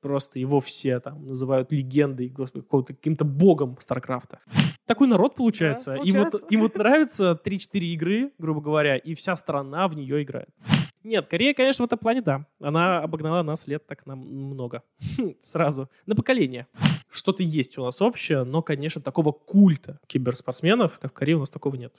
Просто его все там называют легендой, господи, каким-то богом Старкрафта. Такой народ получается. Да, Им, вот, получается. им вот нравится 3-4 игры, грубо говоря, и вся страна в нее играет. Нет, Корея, конечно, в этом плане, да. Она обогнала нас лет так на много. Сразу. На поколение. Что-то есть у нас общее, но, конечно, такого культа киберспортсменов, как в Корее, у нас такого нет.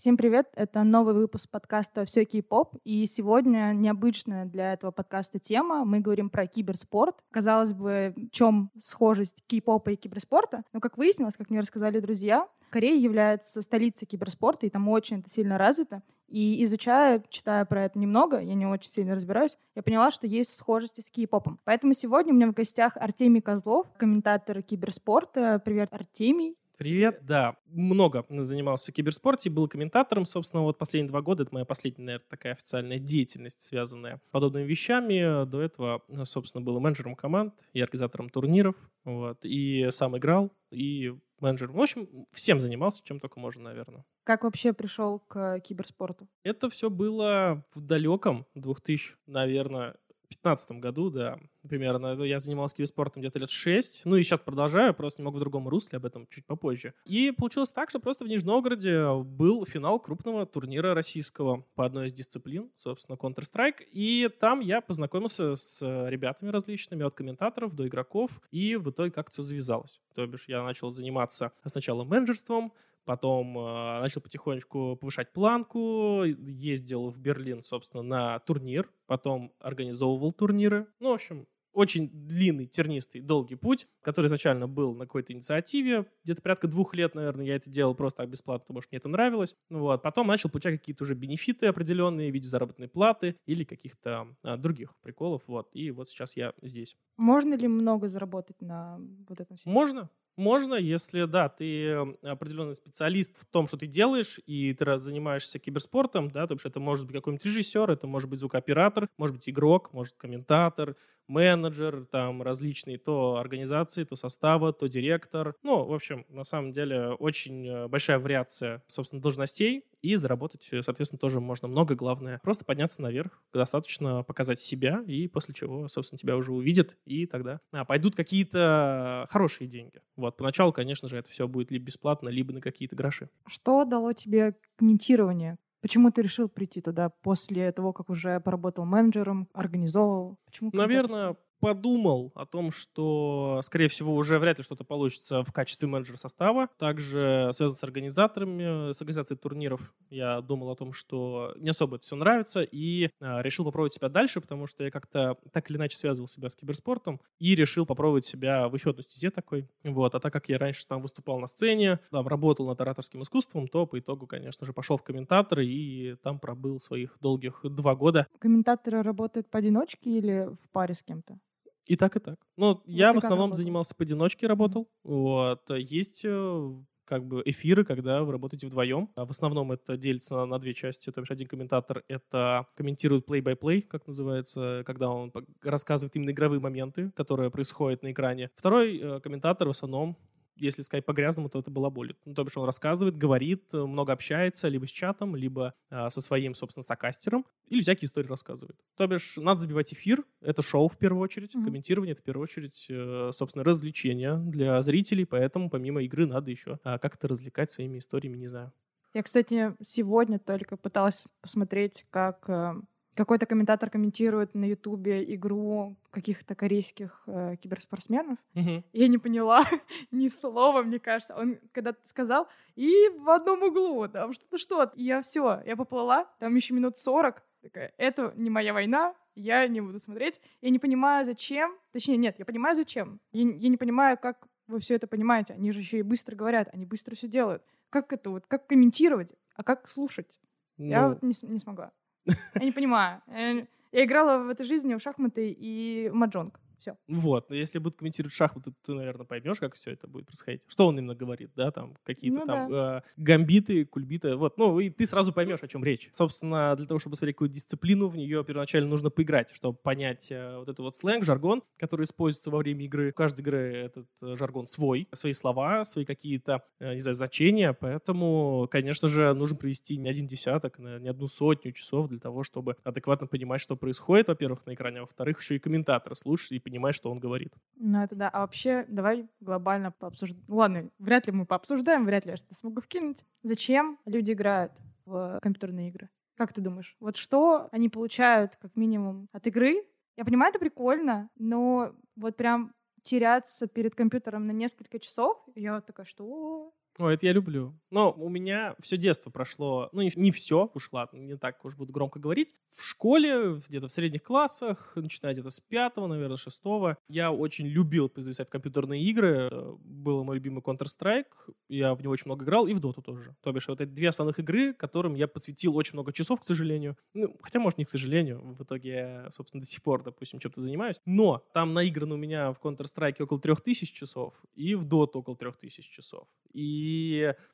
Всем привет! Это новый выпуск подкаста «Все кей-поп». И сегодня необычная для этого подкаста тема. Мы говорим про киберспорт. Казалось бы, в чем схожесть кей-попа и киберспорта? Но, как выяснилось, как мне рассказали друзья, Корея является столицей киберспорта, и там очень это сильно развито. И изучая, читая про это немного, я не очень сильно разбираюсь, я поняла, что есть схожести с кей-попом. Поэтому сегодня у меня в гостях Артемий Козлов, комментатор киберспорта. Привет, Артемий. Привет, да. Много занимался киберспорте, был комментатором, собственно, вот последние два года. Это моя последняя, наверное, такая официальная деятельность, связанная с подобными вещами. До этого, собственно, был менеджером команд и организатором турниров. Вот, и сам играл, и менеджером. В общем, всем занимался, чем только можно, наверное. Как вообще пришел к киберспорту? Это все было в далеком 2000, наверное, 2015 году, да, примерно. Я занимался киберспортом где-то лет 6. Ну и сейчас продолжаю, просто немного в другом русле, об этом чуть попозже. И получилось так, что просто в Нижнем Новгороде был финал крупного турнира российского по одной из дисциплин, собственно, Counter-Strike. И там я познакомился с ребятами различными, от комментаторов до игроков, и в итоге как-то все завязалось. То бишь я начал заниматься сначала менеджерством, Потом э, начал потихонечку повышать планку, ездил в Берлин, собственно, на турнир, потом организовывал турниры. Ну, в общем, очень длинный, тернистый, долгий путь, который изначально был на какой-то инициативе. Где-то порядка двух лет, наверное, я это делал просто так бесплатно, потому что мне это нравилось. Ну вот. Потом начал получать какие-то уже бенефиты определенные в виде заработной платы или каких-то а, других приколов. Вот. И вот сейчас я здесь. Можно ли много заработать на вот этом всем? Можно. Можно, если, да, ты определенный специалист в том, что ты делаешь, и ты раз занимаешься киберспортом, да, то есть это может быть какой-нибудь режиссер, это может быть звукооператор, может быть игрок, может комментатор, менеджер, там различные то организации, то составы, то директор. Ну, в общем, на самом деле очень большая вариация, собственно, должностей, и заработать, соответственно, тоже можно много. Главное, просто подняться наверх, достаточно показать себя, и после чего, собственно, тебя уже увидят, и тогда а, пойдут какие-то хорошие деньги. Вот, поначалу, конечно же, это все будет либо бесплатно, либо на какие-то гроши. Что дало тебе комментирование? Почему ты решил прийти туда после того, как уже поработал менеджером, организовывал? Почему Наверное, подумал о том, что, скорее всего, уже вряд ли что-то получится в качестве менеджера состава. Также связан с организаторами, с организацией турниров. Я думал о том, что не особо это все нравится, и а, решил попробовать себя дальше, потому что я как-то так или иначе связывал себя с киберспортом, и решил попробовать себя в еще одной стезе такой. Вот. А так как я раньше там выступал на сцене, там, работал над ораторским искусством, то по итогу, конечно же, пошел в комментаторы, и там пробыл своих долгих два года. Комментаторы работают поодиночке или в паре с кем-то? И так, и так. Но я ты в как основном работал? занимался поодиночке, работал. Вот. Есть э, как бы эфиры, когда вы работаете вдвоем. А В основном это делится на, на две части. То есть один комментатор это комментирует play-by-play, как называется, когда он рассказывает именно игровые моменты, которые происходят на экране. Второй э, комментатор в основном если сказать по-грязному, то это балаболит. Ну, то бишь он рассказывает, говорит, э, много общается либо с чатом, либо а, со своим, собственно, сокастером, или всякие истории рассказывает. То бишь надо забивать эфир, это шоу в первую очередь, Мгм. комментирование это в первую очередь, э, собственно, развлечение для зрителей, поэтому помимо игры надо еще а, как-то развлекать своими историями, не знаю. Я, кстати, сегодня только пыталась посмотреть, как э, какой-то комментатор комментирует на Ютубе игру каких-то корейских э, киберспортсменов. Мгм. Я не поняла ни слова, мне кажется. Он когда-то сказал, и в одном углу, там что-то что-то. И я все, я поплыла, там еще минут 40. Такая, это не моя война, я не буду смотреть. Я не понимаю, зачем. Точнее, нет, я понимаю, зачем. Я, я не понимаю, как вы все это понимаете. Они же еще и быстро говорят, они быстро все делают. Как это вот, как комментировать, а как слушать? Я Ну, вот не, не смогла. Я не понимаю. Я, я играла в этой жизни в шахматы и маджонг. Все. Вот, но если будут комментировать шахматы, ты, наверное, поймешь, как все это будет происходить. Что он именно говорит, да, там какие-то Ну там э, гамбиты, кульбиты, вот, ну, и ты сразу поймешь, о чем речь. Собственно, для того, чтобы смотреть какую-то дисциплину, в нее первоначально нужно поиграть, чтобы понять э, вот этот вот сленг, жаргон, который используется во время игры. У каждой игры этот э, жаргон свой, свои слова, свои какие-то, э, не знаю, значения, поэтому, конечно же, нужно провести не один десяток, не одну сотню часов для того, чтобы адекватно понимать, что происходит, во-первых, на экране, а во-вторых, еще и комментатора слушать и понимать, что он говорит. Ну, это да. А вообще, давай глобально пообсуждаем. Ладно, вряд ли мы пообсуждаем, вряд ли я что-то смогу вкинуть. Зачем люди играют в компьютерные игры? Как ты думаешь? Вот что они получают, как минимум, от игры? Я понимаю, это прикольно, но вот прям теряться перед компьютером на несколько часов, я вот такая, что Ой, это я люблю. Но у меня все детство прошло, ну не, не все, уж ладно, не так уж буду громко говорить. В школе, где-то в средних классах, начиная где-то с пятого, наверное, шестого, я очень любил зависать в компьютерные игры. Это был мой любимый Counter-Strike, я в него очень много играл, и в Dota тоже. То бишь, вот эти две основных игры, которым я посвятил очень много часов, к сожалению. Ну, хотя, может, не к сожалению, в итоге я, собственно, до сих пор, допустим, чем-то занимаюсь. Но там наиграно у меня в Counter-Strike около трех тысяч часов, и в Dota около трех тысяч часов. И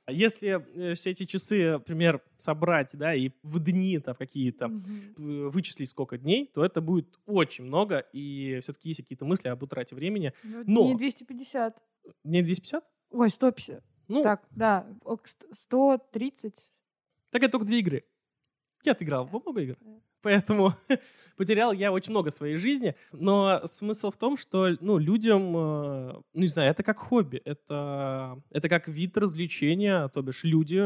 если э, все эти часы, например, собрать, да, и в дни там какие-то Мгм. вычислить сколько дней, то это будет очень много, и все-таки есть какие-то мысли об утрате времени. Ну, Но- Не 250. Не 250? Ой, 150. Ну, Так, да, ок, ст- 130. так это только две игры. Я отыграл во много игр. Поэтому потерял я очень много своей жизни. Но смысл в том, что ну, людям, э, ну не знаю, это как хобби, это, это как вид развлечения. То бишь люди,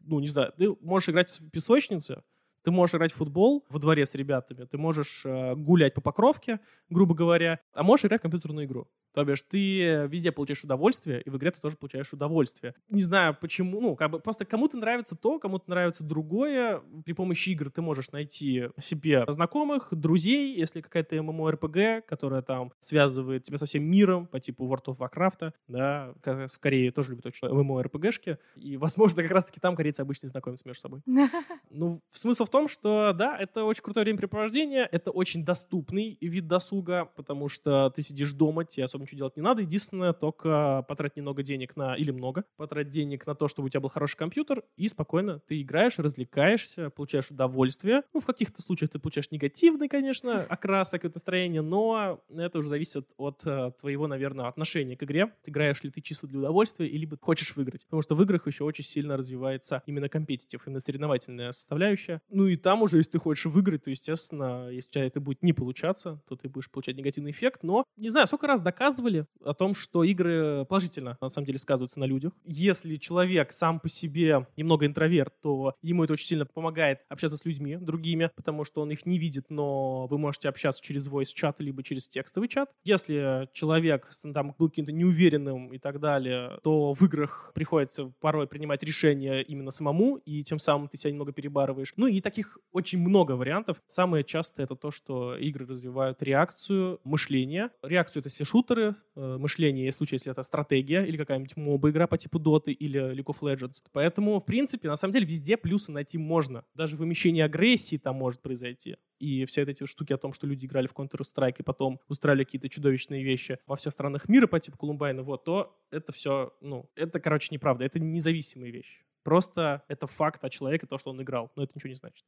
ну не знаю, ты можешь играть в песочнице, ты можешь играть в футбол во дворе с ребятами, ты можешь э, гулять по покровке, грубо говоря, а можешь играть в компьютерную игру. То бишь ты везде получаешь удовольствие, и в игре ты тоже получаешь удовольствие. Не знаю почему, ну, как бы просто кому-то нравится то, кому-то нравится другое. При помощи игр ты можешь найти себе знакомых, друзей, если какая-то MMORPG, которая там связывает тебя со всем миром, по типу World of Warcraft, да, как раз в Корее тоже любят очень MMORPG-шки, и, возможно, как раз-таки там корейцы обычно знакомятся между собой. Ну, смысл в том, что, да, это очень крутое времяпрепровождение, это очень доступный вид досуга, потому что ты сидишь дома, тебе особо ничего делать не надо. Единственное, только потратить немного денег на, или много, потратить денег на то, чтобы у тебя был хороший компьютер, и спокойно ты играешь, развлекаешься, получаешь удовольствие. Ну, в каких-то случаях ты получаешь негативный, конечно, окрас, какое-то настроение, но это уже зависит от э, твоего, наверное, отношения к игре. Играешь ли ты чисто для удовольствия, или хочешь выиграть. Потому что в играх еще очень сильно развивается именно компетитив, именно соревновательная составляющая. Ну и там уже, если ты хочешь выиграть, то, естественно, если у тебя это будет не получаться, то ты будешь получать негативный эффект. Но, не знаю, сколько раз доказывали о том, что игры положительно, на самом деле, сказываются на людях. Если человек сам по себе немного интроверт, то ему это очень сильно помогает общаться с людьми другими, потому что он их не видит, но вы можете общаться через voice-чат, либо через текстовый чат. Если человек там был каким-то неуверенным и так далее, то в играх приходится порой принимать решения именно самому, и тем самым ты себя немного перебарываешь. Ну и таких очень много вариантов. Самое частое это то, что игры развивают реакцию, мышление. Реакцию это все шутеры, э, мышление, в случае, если это стратегия или какая-нибудь моба игра по типу Dota или League of Legends. Поэтому, в принципе, на самом деле везде плюсы найти можно. Даже вымещение агрессии там может произойти. И все эти штуки о том, что люди играли в Counter-Strike и потом устраивали какие-то чудовищные вещи во всех странах мира по типу Колумбайна, вот, то это все, ну, это, короче, неправда. Это независимые вещи. Просто это факт о человеке, то, что он играл. Но это ничего не значит.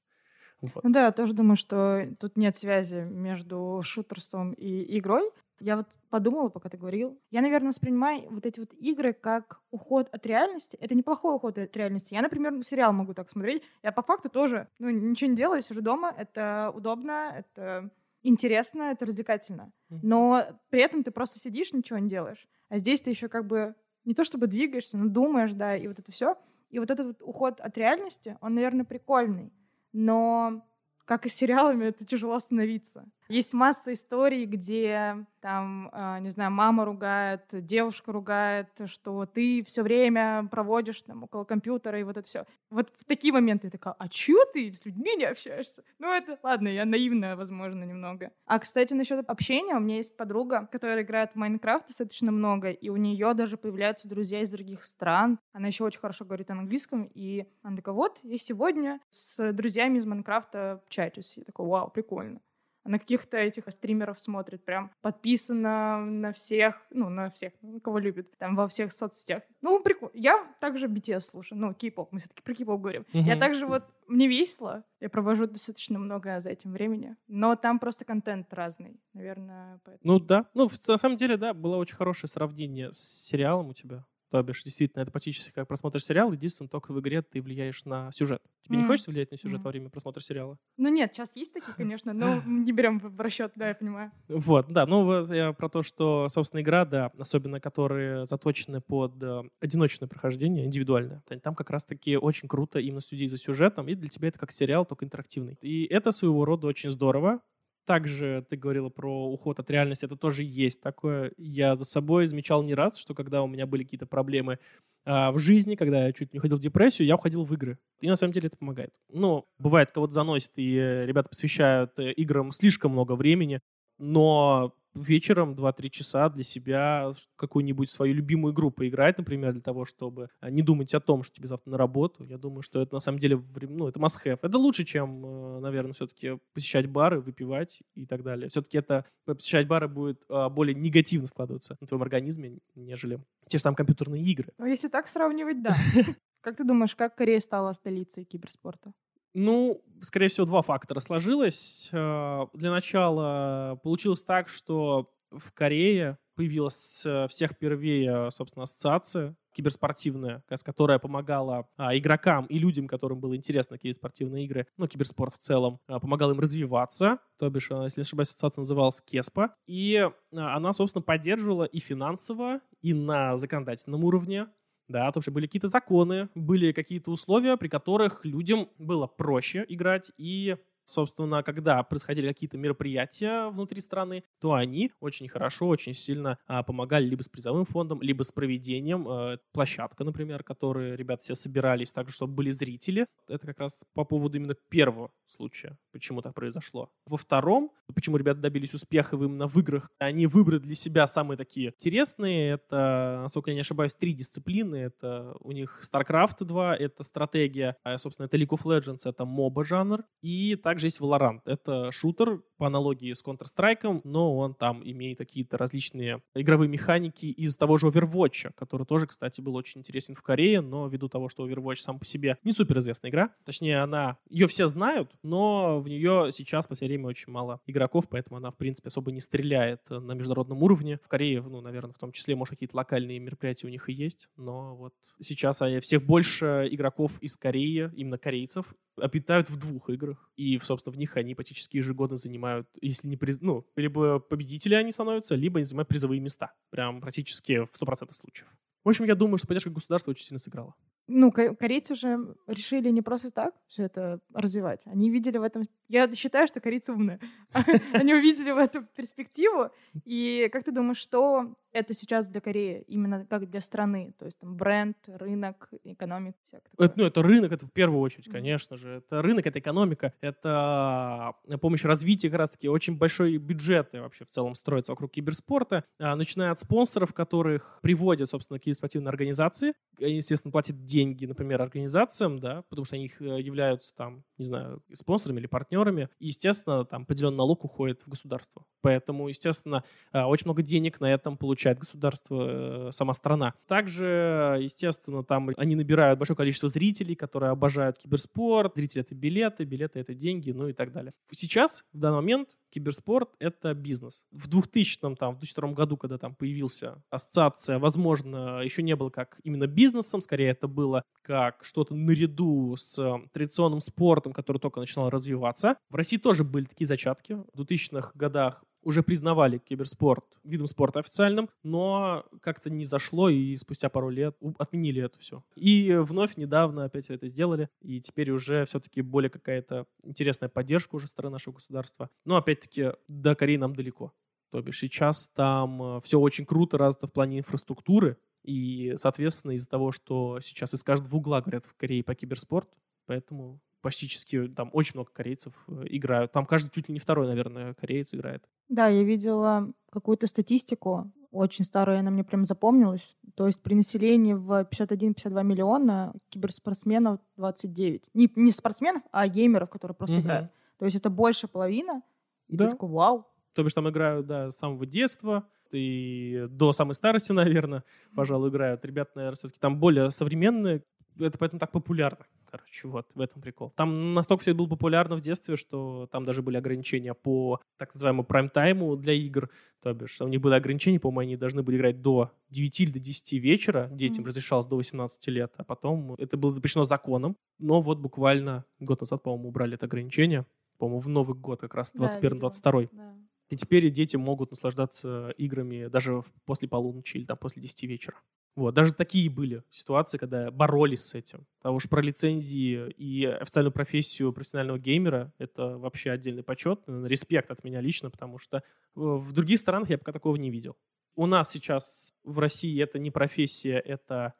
Вот. Ну да, я тоже думаю, что тут нет связи между шутерством и игрой. Я вот подумала, пока ты говорил. Я, наверное, воспринимаю вот эти вот игры как уход от реальности. Это неплохой уход от реальности. Я, например, сериал могу так смотреть. Я по факту тоже ну, ничего не делаю, сижу дома. Это удобно, это интересно, это развлекательно. Но при этом ты просто сидишь, ничего не делаешь. А здесь ты еще как бы не то чтобы двигаешься, но думаешь, да, и вот это все. И вот этот вот уход от реальности, он, наверное, прикольный. Но как и с сериалами, это тяжело остановиться. Есть масса историй, где там, э, не знаю, мама ругает, девушка ругает, что ты все время проводишь там около компьютера и вот это все. Вот в такие моменты я такая, а чё ты с людьми не общаешься? Ну это, ладно, я наивная, возможно, немного. А, кстати, насчет общения, у меня есть подруга, которая играет в Майнкрафт достаточно много, и у нее даже появляются друзья из других стран. Она еще очень хорошо говорит английском, и она такая, вот, я сегодня с друзьями из Майнкрафта чатюсь. Я такой, вау, прикольно. На каких-то этих стримеров смотрит, прям подписано на всех, ну, на всех, кого любит, там, во всех соцсетях. Ну, прикольно. Я также BTS слушаю, ну, кей-поп, мы все-таки про кей-поп говорим. Угу. Я также вот, мне весело, я провожу достаточно много за этим времени, но там просто контент разный, наверное, поэтому. Ну, да. Ну, на самом деле, да, было очень хорошее сравнение с сериалом у тебя. То бишь, действительно, это практически как просмотр сериала, единственное, только в игре ты влияешь на сюжет. Тебе mm. не хочется влиять на сюжет mm. во время просмотра сериала? Ну нет, сейчас есть такие, конечно, но не берем в расчет, да, я понимаю. Вот, да, ну я про то, что, собственно, игра, да, особенно которые заточены под э, одиночное прохождение, индивидуальное, там как раз-таки очень круто именно следить за сюжетом, и для тебя это как сериал, только интерактивный. И это своего рода очень здорово, также ты говорила про уход от реальности, это тоже есть такое. Я за собой замечал не раз, что когда у меня были какие-то проблемы а, в жизни, когда я чуть не уходил в депрессию, я уходил в игры. И на самом деле это помогает. Но бывает, кого-то заносит, и ребята посвящают э, играм слишком много времени, но вечером 2-3 часа для себя какую-нибудь свою любимую игру поиграть, например, для того, чтобы а, не думать о том, что тебе завтра на работу. Я думаю, что это на самом деле, ну, это must-have. Это лучше, чем, э, наверное, все-таки посещать бары, выпивать и так далее. Все-таки это посещать бары будет более негативно складываться на твоем организме, нежели те же самые компьютерные игры. Ну, если так сравнивать, да. Как ты думаешь, как Корея стала столицей киберспорта? Ну, скорее всего, два фактора сложилось. Э, для начала получилось так, что в Корее появилась э, всех впервые, собственно, ассоциация киберспортивная, которая помогала а, игрокам и людям, которым было интересно киберспортивные игры, ну, киберспорт в целом, а, помогала им развиваться, то бишь, если не ошибаюсь, ассоциация называлась КЕСПа, и она, собственно, поддерживала и финансово, и на законодательном уровне да, то, что были какие-то законы, были какие-то условия, при которых людям было проще играть и собственно, когда происходили какие-то мероприятия внутри страны, то они очень хорошо, очень сильно а, помогали либо с призовым фондом, либо с проведением. А, площадка, например, которые ребята все собирались, так чтобы были зрители. Это как раз по поводу именно первого случая, почему так произошло. Во втором, почему ребята добились успеха именно в играх, они выбрали для себя самые такие интересные. Это, насколько я не ошибаюсь, три дисциплины. Это у них StarCraft 2, это стратегия, а, собственно, это League of Legends, это моба жанр, и так также есть Valorant. Это шутер по аналогии с Counter-Strike, но он там имеет какие-то различные игровые механики из того же Overwatch, который тоже, кстати, был очень интересен в Корее, но ввиду того, что Overwatch сам по себе не суперизвестная игра, точнее, она, ее все знают, но в нее сейчас в последнее время очень мало игроков, поэтому она, в принципе, особо не стреляет на международном уровне. В Корее, ну, наверное, в том числе, может, какие-то локальные мероприятия у них и есть, но вот сейчас а, всех больше игроков из Кореи, именно корейцев, обитают в двух играх. И, собственно, в них они практически ежегодно занимают, если не приз... ну, либо победители они становятся, либо они занимают призовые места. Прям практически в 100% случаев. В общем, я думаю, что поддержка государства очень сильно сыграла. Ну, корейцы же решили не просто так все это развивать. Они видели в этом... Я считаю, что корейцы умные. Они увидели в эту перспективу. И как ты думаешь, что это сейчас для Кореи, именно как для страны. То есть там бренд, рынок, экономика. Это, ну, это рынок, это в первую очередь, конечно же. Это рынок, это экономика, это э, помощь развитию как раз-таки. Очень большой бюджет вообще в целом строится вокруг киберспорта, а, начиная от спонсоров, которых приводят, собственно, киберспортивные организации. Они, естественно, платят деньги, например, организациям, да, потому что они э, являются там, не знаю, спонсорами или партнерами. И, естественно, там определенный налог уходит в государство. Поэтому, естественно, э, очень много денег на этом получает государство, э, сама страна. Также, естественно, там они набирают большое количество зрителей, которые обожают киберспорт. Зрители — это билеты, билеты — это деньги, ну и так далее. Сейчас, в данный момент, киберспорт — это бизнес. В 2000 там, в 2002 году, когда там появился ассоциация, возможно, еще не было как именно бизнесом, скорее это было как что-то наряду с традиционным спортом, который только начинал развиваться. В России тоже были такие зачатки. В 2000-х годах уже признавали киберспорт видом спорта официальным, но как-то не зашло, и спустя пару лет отменили это все. И вновь недавно опять это сделали, и теперь уже все-таки более какая-то интересная поддержка уже стороны нашего государства. Но опять-таки до Кореи нам далеко. То бишь сейчас там э, все очень круто развито в плане инфраструктуры, и, соответственно, из-за того, что сейчас из каждого угла говорят в Корее по киберспорту, поэтому почти там очень много корейцев э, играют. Там каждый чуть ли не второй, наверное, кореец играет. Да, я видела какую-то статистику, очень старую, она мне прям запомнилась. То есть при населении в 51-52 миллиона киберспортсменов 29. Не, не спортсменов, а геймеров, которые просто uh-huh. играют. То есть это больше половины И Да. ты такой, вау. То бишь там играют, да, с самого детства, и до самой старости, наверное, пожалуй, играют. Ребята, наверное, все-таки там более современные, это поэтому так популярно. Короче, вот в этом прикол. Там настолько все это было популярно в детстве, что там даже были ограничения по так называемому прайм-тайму для игр. То бишь, у них были ограничения, по-моему, они должны были играть до 9 или до 10 вечера. Детям Мгм. разрешалось до 18 лет, а потом это было запрещено законом. Но вот буквально год назад, по-моему, убрали это ограничение. По-моему, в Новый год как раз, Да, 21-22. Да. И теперь дети могут наслаждаться играми даже после полуночи или там, после 10 вечера. Вот, даже такие были ситуации, когда боролись с этим. Потому что про лицензии и официальную профессию профессионального геймера это вообще отдельный почет, наверное, респект от меня лично, потому что э, в других странах я пока такого не видел. У нас сейчас в России это не профессия, это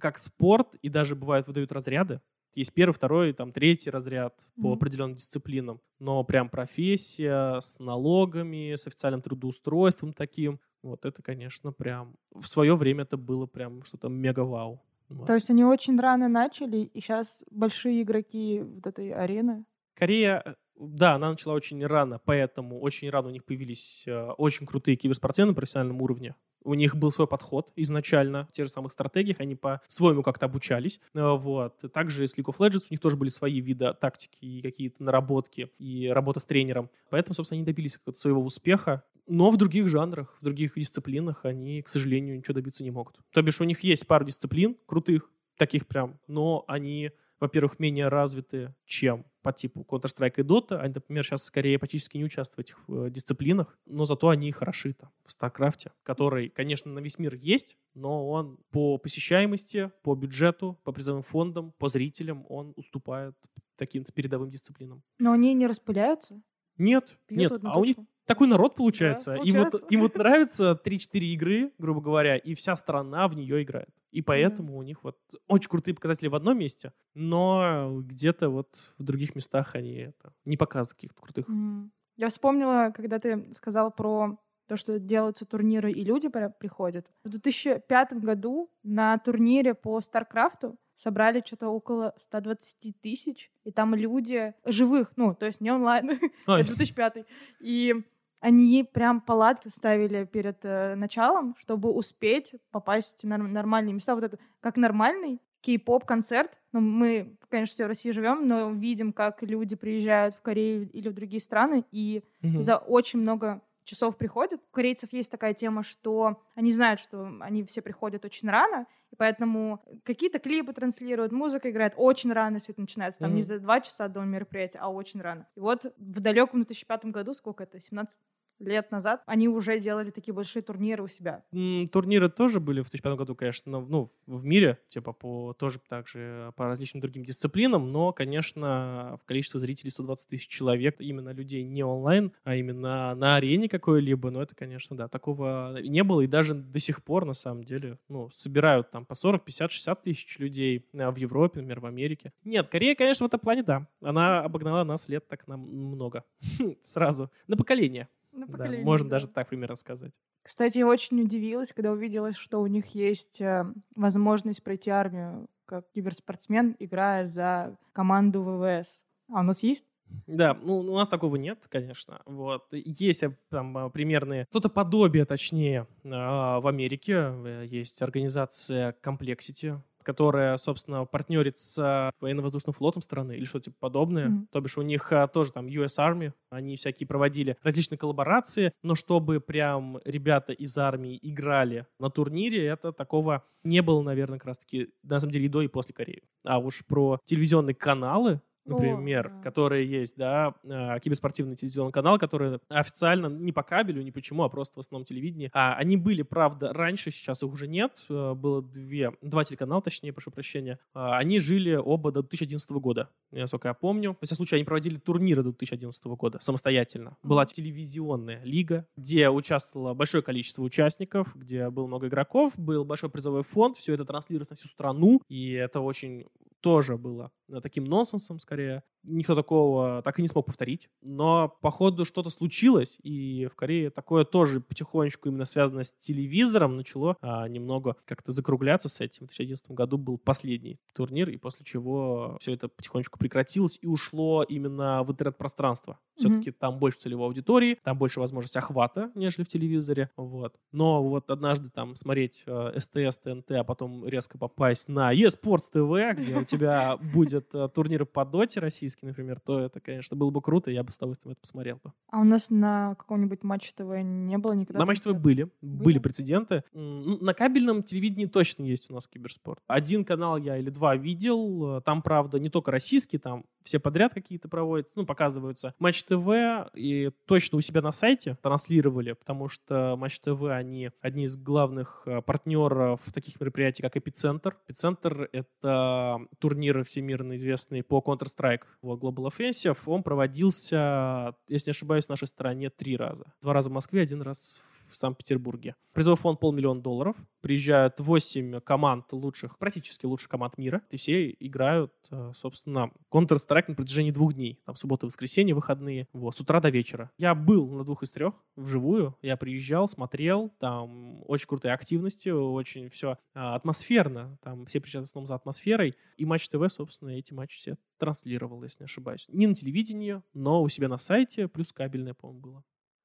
как спорт, и даже бывает выдают разряды. Есть первый, второй, там, третий разряд по Мгм. определенным дисциплинам. Но прям профессия с налогами, с официальным трудоустройством таким, вот это, конечно, прям... В свое время это было прям что-то мега-вау. Вот. То есть они очень рано начали, и сейчас большие игроки вот этой арены. Корея, э, да, она начала очень рано, поэтому очень рано у них появились э, очень крутые киберспортсмены на профессиональном уровне. У них был свой подход изначально в тех же самых стратегиях, они по-своему как-то обучались. Э, Вот. Также с League of Legends у них тоже были свои виды тактики и какие-то наработки, и работа с тренером. Поэтому, собственно, они добились какого-то своего успеха. Но в других жанрах, в других дисциплинах они, к сожалению, ничего добиться не могут. То бишь у них есть пару дисциплин крутых, таких прям, но они во-первых, менее развиты, чем по типу Counter-Strike и Dota. Они, например, сейчас скорее практически не участвуют в этих э, дисциплинах, но зато они хороши там в StarCraft, который, конечно, на весь мир есть, но он по посещаемости, по бюджету, по призовым фондам, по зрителям, он уступает таким-то передовым дисциплинам. Но они не распыляются. Нет, бьют нет, а у них. Такой народ получается. Им, вот, получается. им вот нравится 3-4 игры, грубо говоря, и вся страна в нее играет. И поэтому у них вот очень крутые показатели в одном месте, но где-то вот в других местах они это не показывают каких-то крутых. Мгм. Я вспомнила, когда ты сказал про то, что делаются турниры и люди при- приходят. В 2005 году на турнире по Старкрафту собрали что-то около 120 тысяч, и там люди живых, ну, то есть не онлайн, это 2005. И они прям палатки ставили перед э, началом, чтобы успеть попасть в нар- нормальные места. Вот это как нормальный кей-поп-концерт. Ну, мы, конечно, все в России живем, но видим, как люди приезжают в Корею или в другие страны, и мгм. за очень много часов приходят. У корейцев есть такая тема, что они знают, что они все приходят очень рано, поэтому какие-то клипы транслируют, музыка играет очень рано, все это начинается, там не Мгм. за два часа до мероприятия, а очень рано. И вот в далеком 2005 году, сколько это, 17 лет назад, они уже делали такие большие турниры у себя. Турниры тоже были в 2005 году, конечно, но, ну, в мире, типа, по, тоже также по различным другим дисциплинам, но, конечно, в количестве зрителей 120 тысяч человек, именно людей не онлайн, а именно на арене какой-либо, ну, это, конечно, да, такого не было, и даже до сих пор, на самом деле, ну, собирают там по 40, 50, 60 тысяч людей а, в Европе, например, в Америке. Нет, Корея, конечно, в этом плане, да, она обогнала нас лет так нам много, сразу, на поколение. На Да, поколение, можно да. даже так примерно сказать. Кстати, я очень удивилась, когда увидела, что у них есть э, возможность пройти армию как киберспортсмен, играя за команду ВВС. А у нас есть? Да, ну у нас такого нет, конечно. Вот есть э, там а, примерные, что-то подобие, точнее, а, в Америке э, есть организация Complexity, которая, собственно, партнерит с военно-воздушным флотом страны или что-то типа подобное. Мгм. То бишь у них а, тоже там US Army, они всякие проводили различные коллаборации, но чтобы прям ребята из армии играли на турнире, это такого не было, наверное, как раз-таки, на самом деле, и до, и после Кореи. А уж про телевизионные каналы, например, да. которые есть, да, э, киберспортивный телевизионный канал, который официально не по кабелю, ни почему, а просто в основном телевидении. А, они были, правда, раньше, сейчас их уже нет. Э, Было две, два телеканала, точнее, прошу прощения. А, Они жили оба до 2011 года, насколько я помню. Во всяком случае, они проводили турниры до 2011 года самостоятельно. Была телевизионная лига, где участвовало большое количество участников, где было много игроков, был большой призовой фонд, все это транслировалось на всю страну, и это очень тоже было э, таким нонсенсом скорее. Никто такого так и не смог повторить. Но, походу, что-то случилось, и в Корее такое тоже потихонечку именно связано с телевизором начало а, немного как-то закругляться с этим. В 2011 году был последний турнир, и после чего все это потихонечку прекратилось и ушло именно в интернет-пространство. Все-таки mm-hmm. там больше целевой аудитории, там больше возможности охвата, нежели в телевизоре. Вот. Но вот однажды там смотреть э, СТС, ТНТ, а потом резко попасть на eSports TV, где у тебя будет э, турнир по доте российский, например, то это, конечно, было бы круто, я бы с удовольствием это посмотрел бы. А у нас на каком-нибудь Матч ТВ не было никогда? На Матч ТВ были, были, были прецеденты. Ну, на кабельном телевидении точно есть у нас киберспорт. Один канал я или два видел, э, там, правда, не только российский, там все подряд какие-то проводятся, ну, показываются. Матч ТВ и точно у себя на сайте транслировали, потому что Матч ТВ, они одни из главных э, партнеров таких мероприятий, как Эпицентр. Эпицентр — это турнир всемирно известный по Counter-Strike в Global Offensive. Он проводился, если не ошибаюсь, в нашей стране три раза. Два раза в Москве, один раз в Санкт-Петербурге. Призовой фонд полмиллиона долларов. Приезжают 8 команд лучших, практически лучших команд мира. И все играют, э, собственно, Counter-Strike на протяжении двух дней. Там суббота, воскресенье, выходные. Вот, с утра до вечера. Я был на двух из трех вживую. Я приезжал, смотрел. Там очень крутые активности, очень все а, атмосферно. Там все приезжают в основном за атмосферой. И Матч ТВ, собственно, эти матчи все транслировал, если не ошибаюсь. Не на телевидении, но у себя на сайте, плюс кабельное, по-моему, было.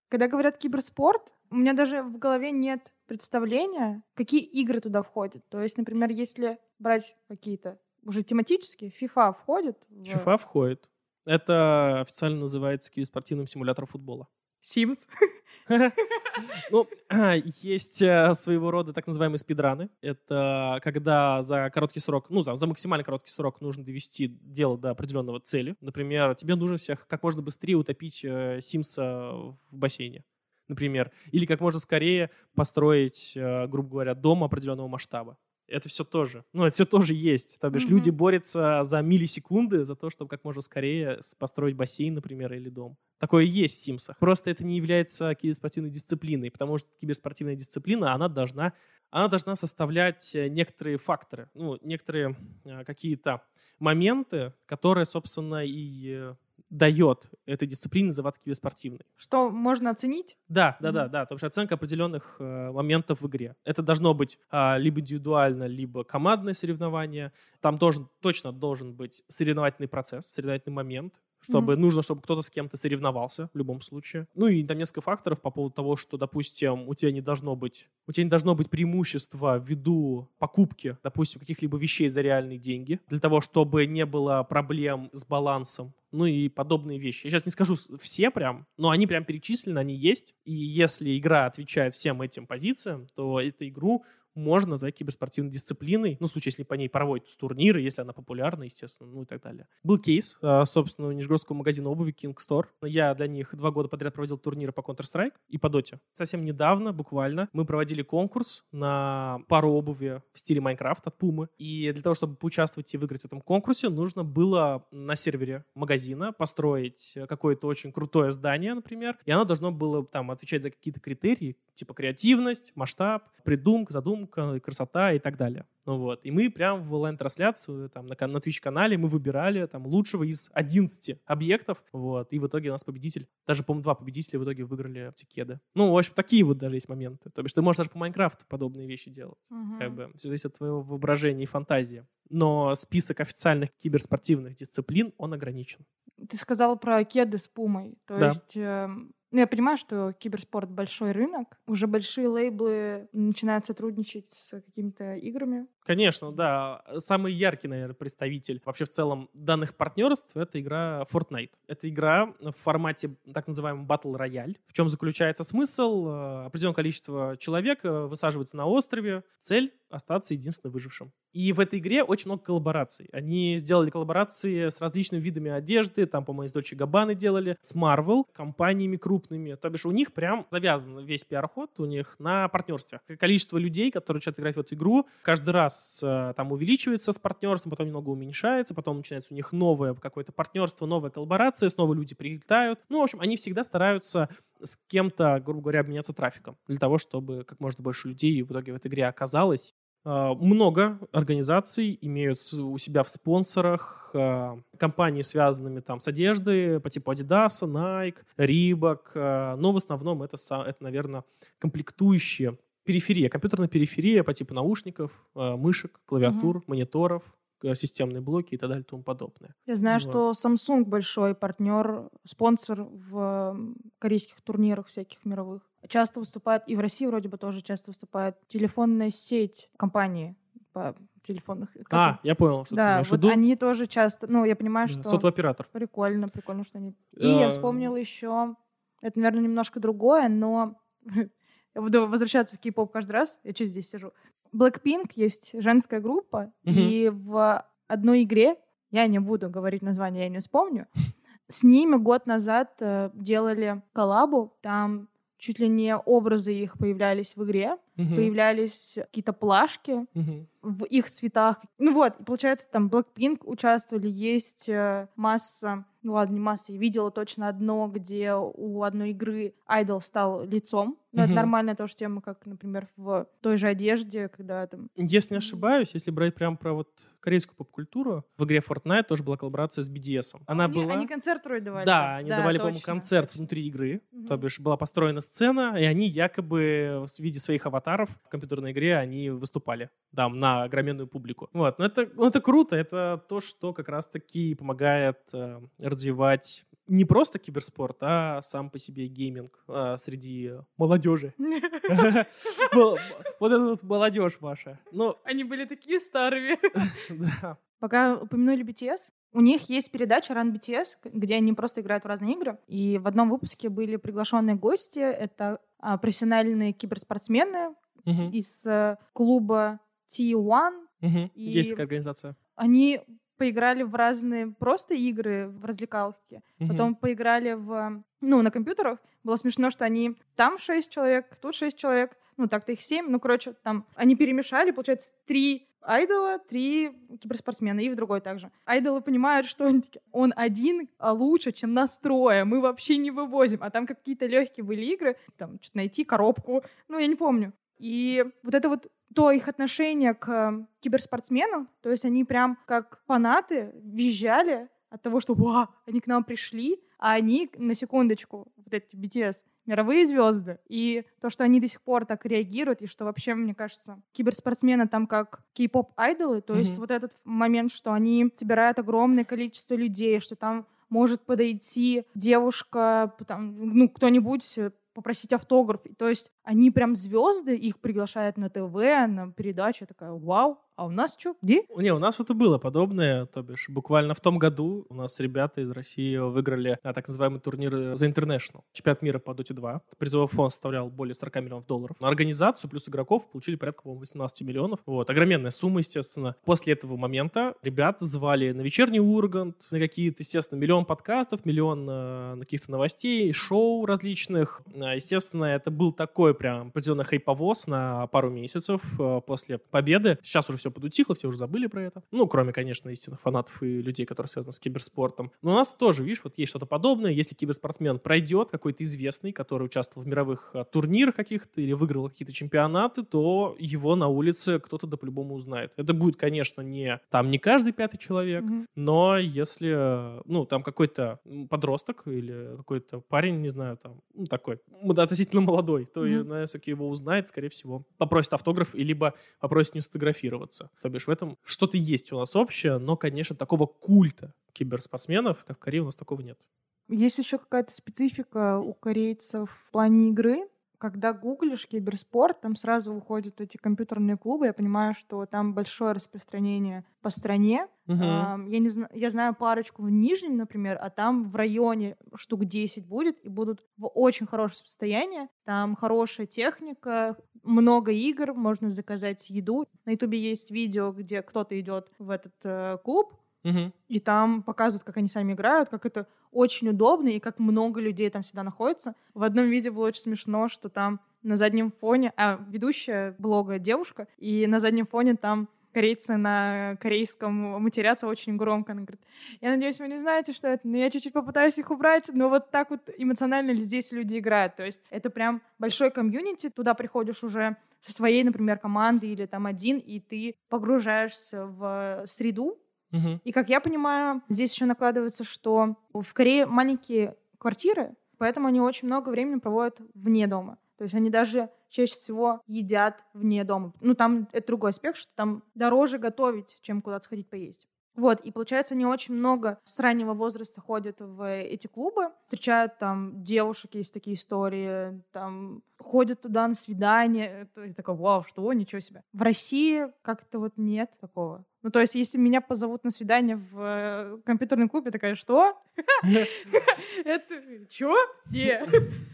Когда говорят киберспорт, у меня даже в голове нет представления, какие игры туда входят. То есть, например, если брать какие-то уже тематические, FIFA входит? В... FIFA входит. Это официально называется киберспортивным симулятором футбола. Sims? Ну, есть э, своего рода так называемые спидраны. Это когда за короткий срок, ну, за максимально короткий срок нужно довести дело до определенного цели. Например, тебе нужно всех как можно быстрее утопить э, Симса в бассейне например, или как можно скорее построить, э, грубо говоря, дом определенного масштаба это все тоже. Ну, это все тоже есть. То бишь, mm-hmm. люди борются за миллисекунды, за то, чтобы как можно скорее построить бассейн, например, или дом. Такое есть в Симсах. Просто это не является киберспортивной дисциплиной, потому что киберспортивная дисциплина, она должна, она должна составлять э, некоторые факторы, ну, некоторые э, какие-то моменты, которые, собственно, и дает этой дисциплине называться киберспортивной. Что можно оценить? Да, да, mm-hmm. да, да. То есть оценка определенных э, моментов в игре. Это должно быть э, либо индивидуально, либо командное соревнование. Там должен, точно должен быть соревновательный процесс, соревновательный момент чтобы mm-hmm. нужно, чтобы кто-то с кем-то соревновался в любом случае. Ну и там несколько факторов по поводу того, что, допустим, у тебя не должно быть, у тебя не должно быть преимущества ввиду покупки, допустим, каких-либо вещей за реальные деньги, для того, чтобы не было проблем с балансом ну и подобные вещи. Я сейчас не скажу все прям, но они прям перечислены, они есть. И если игра отвечает всем этим позициям, то эту игру можно назвать киберспортивной дисциплиной, ну, в случае, если по ней проводятся турниры, если она популярна, естественно, ну и так далее. Был кейс, а, собственно, у нижегородского магазина обуви King Store. Я для них два года подряд проводил турниры по Counter-Strike и по Доте. Совсем недавно, буквально, мы проводили конкурс на пару обуви в стиле Майнкрафт от Пумы. И для того, чтобы поучаствовать и выиграть в этом конкурсе, нужно было на сервере магазина построить какое-то очень крутое здание, например, и оно должно было там отвечать за какие-то критерии, типа креативность, масштаб, придумка, задумка, красота и так далее. Ну вот. И мы прям в онлайн-трансляцию там на, на Twitch-канале мы выбирали там лучшего из 11 объектов. Вот. И в итоге у нас победитель, даже, по-моему, два победителя в итоге выиграли эти кеды. Ну, в общем, такие вот даже есть моменты. То бишь ты можешь даже по Майнкрафту подобные вещи делать. Угу. Как бы все зависит от твоего воображения и фантазии. Но список официальных киберспортивных дисциплин, он ограничен. Ты сказал про кеды с пумой. То да. есть э, ну, я понимаю, что киберспорт большой рынок. Уже большие лейблы начинают сотрудничать с какими-то играми. Конечно, да. Самый яркий, наверное, представитель вообще в целом данных партнерств — это игра Fortnite. Это игра в формате так называемого Battle Royale. В чем заключается смысл? Э, определенное количество человек э, высаживается на острове. Цель — остаться единственно выжившим. И в этой игре очень много коллабораций. Они сделали коллаборации с различными видами одежды, там, по-моему, из Dolce Gabbana делали, с Marvel, компаниями крупными. То бишь у них прям завязан весь пиар-ход у них на партнерстве. Количество людей, которые начинают играть в эту игру, каждый раз э, там увеличивается с партнерством, потом немного уменьшается, потом начинается у них новое какое-то партнерство, новая коллаборация, снова люди прилетают. Ну, в общем, они всегда стараются с кем-то, грубо говоря, обменяться трафиком для того, чтобы как можно больше людей в итоге в этой игре оказалось много организаций имеют у себя в спонсорах а, компании, связанными там с одеждой по типу Adidas, Nike, Reebok, а, но в основном это, это наверное, комплектующие периферия, компьютерная периферия по типу наушников, мышек, клавиатур, угу. мониторов, системные блоки и так далее и тому подобное. Я знаю, вот. что Samsung большой партнер, спонсор в корейских турнирах всяких мировых. Часто выступает, и в России вроде бы тоже часто выступает телефонная сеть компании по телефонных. А, я понял, что да, ты имеешь вот виду. они тоже часто, ну, я понимаю, что... Сотовый оператор. Прикольно, прикольно, что они... И я а. вспомнила еще, это, наверное, немножко другое, но я буду возвращаться в кей-поп каждый раз, я что здесь сижу. Blackpink есть женская группа, и в одной игре, я не буду говорить название, я не вспомню, с ними год назад э, делали коллабу, там чуть ли не образы их появлялись в игре, угу. появлялись какие-то плашки угу. в их цветах. Ну вот, получается, там Blackpink участвовали, есть э, масса, ну ладно, не масса, я видела точно одно, где у одной игры Айдол стал лицом. Но угу. это нормальная тоже тема, как, например, в той же одежде, когда там... Если не ошибаюсь, если брать прям про вот корейскую поп-культуру, в игре Fortnite тоже была коллаборация с BDS. Она они, была... Они концерт вроде давали. Да, они да, давали, по-моему, концерт внутри игры. Угу. То бишь была построена сцена, и они якобы в виде своих аватаров аватаров в компьютерной игре, они выступали там на огроменную публику. Вот, но это, ну, это круто, это то, что как раз-таки помогает э, развивать не просто киберспорт, а сам по себе гейминг а, среди молодежи. Вот это вот молодежь ваша. Они были такие старыми. Пока упомянули BTS, у них есть передача Run BTS, где они просто играют в разные игры. И в одном выпуске были приглашенные гости. Это а, профессиональные киберспортсмены угу. из а, клуба T1. Угу. И есть такая организация. Они поиграли в разные просто игры в развлекалке, угу. потом поиграли в, ну, на компьютерах. Было смешно, что они там шесть человек, тут шесть человек, ну, так-то их семь, ну, короче, там они перемешали, получается, три айдола, три киберспортсмена, и в другой также. Айдолы понимают, что он, он один а лучше, чем настроя, мы вообще не вывозим. А там какие-то легкие были игры, там что-то найти коробку, ну, я не помню. И вот это вот то их отношение к киберспортсменам, то есть они прям как фанаты визжали от того, что «Ва, они к нам пришли», а они, на секундочку, вот эти BTS, мировые звезды. И то, что они до сих пор так реагируют, и что вообще, мне кажется, киберспортсмены там как кей-поп-айдолы, то mm-hmm. есть вот этот момент, что они собирают огромное количество людей, что там может подойти девушка, там, ну, кто-нибудь попросить автограф. То есть они прям звезды, их приглашают на ТВ, на передачу. такая, вау, а у нас что, где? Не, у нас вот и было подобное, то бишь буквально в том году у нас ребята из России выиграли а, так называемый турнир The International, чемпионат мира по Dota 2. Призовой фонд составлял более 40 миллионов долларов. На организацию плюс игроков получили порядка, по 18 миллионов. Вот, огроменная сумма, естественно. После этого момента ребята звали на вечерний Ургант, на какие-то, естественно, миллион подкастов, миллион э, каких-то новостей, шоу различных. А, естественно, это был такой прям определенный хайповоз на пару месяцев э, после победы. Сейчас уже все подутихло, все уже забыли про это. Ну, кроме, конечно, истинных фанатов и людей, которые связаны с киберспортом. Но у нас тоже, видишь, вот есть что-то подобное. Если киберспортсмен пройдет, какой-то известный, который участвовал в мировых а, турнирах каких-то или выиграл какие-то чемпионаты, то его на улице кто-то да по-любому узнает. Это будет, конечно, не там не каждый пятый человек, mm-hmm. но если, ну, там какой-то подросток или какой-то парень, не знаю, там, ну, такой, относительно молодой, то, mm-hmm. Наверное, его узнает, скорее всего, попросит автограф, и либо попросит не сфотографироваться заниматься. То бишь в этом что-то есть у нас общее, но, конечно, такого культа киберспортсменов, как в Корее, у нас такого нет. Есть еще какая-то специфика у корейцев в плане игры когда гуглишь киберспорт, там сразу выходят эти компьютерные клубы. Я понимаю, что там большое распространение по стране. Uh-huh. Я, не знаю, я знаю парочку в Нижнем, например, а там в районе штук 10 будет, и будут в очень хорошем состоянии. Там хорошая техника, много игр, можно заказать еду. На Ютубе есть видео, где кто-то идет в этот э, клуб, Угу. И там показывают, как они сами играют, как это очень удобно и как много людей там всегда находится. В одном видео было очень смешно, что там на заднем фоне, а ведущая блога девушка, и на заднем фоне там корейцы на корейском матерятся очень громко. Она говорит, я надеюсь, вы не знаете, что это, но я чуть-чуть попытаюсь их убрать, но вот так вот эмоционально здесь люди играют. То есть это прям большой комьюнити, туда приходишь уже со своей, например, командой или там один, и ты погружаешься в среду. Мгм. И, как я понимаю, здесь еще накладывается, что в Корее маленькие квартиры, поэтому они очень много времени проводят вне дома. То есть они даже чаще всего едят вне дома. Ну, там это другой аспект, что там дороже готовить, чем куда-то сходить поесть. Вот, и получается, они очень много с раннего возраста ходят в эти клубы, встречают там девушек, есть такие истории, там ходят туда на свидание, и такой, вау, что, ничего себе. В России как-то вот нет такого. Ну, то есть, если меня позовут на свидание в э, компьютерный клуб, я такая, что? Это чё?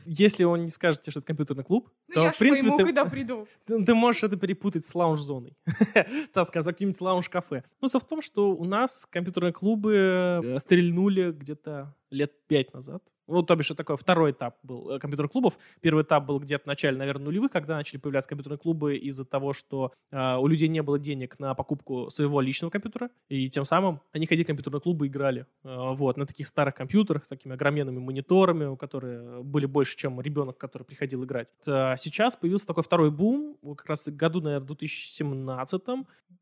Если он не скажет тебе, что это компьютерный клуб, Ну, то, в принципе, ты, когда приду. ты, можешь это перепутать с лаунж-зоной. Так скажем, каким-нибудь лаунж-кафе. Ну, в том, что у нас компьютерные клубы э, стрельнули где-то лет пять назад. Ну, то бишь, это такой второй этап был э, компьютерных клубов. Первый этап был где-то в начале, наверное, нулевых, когда начали появляться компьютерные клубы из-за того, что э, у людей не было денег на покупку своего личного компьютера, и тем самым они ходили в компьютерные клубы и играли. Э, вот, на таких старых компьютерах, с такими огроменными мониторами, у которых были больше, чем ребенок, который приходил играть. Э, сейчас появился такой второй бум, как раз в году, наверное, в 2017,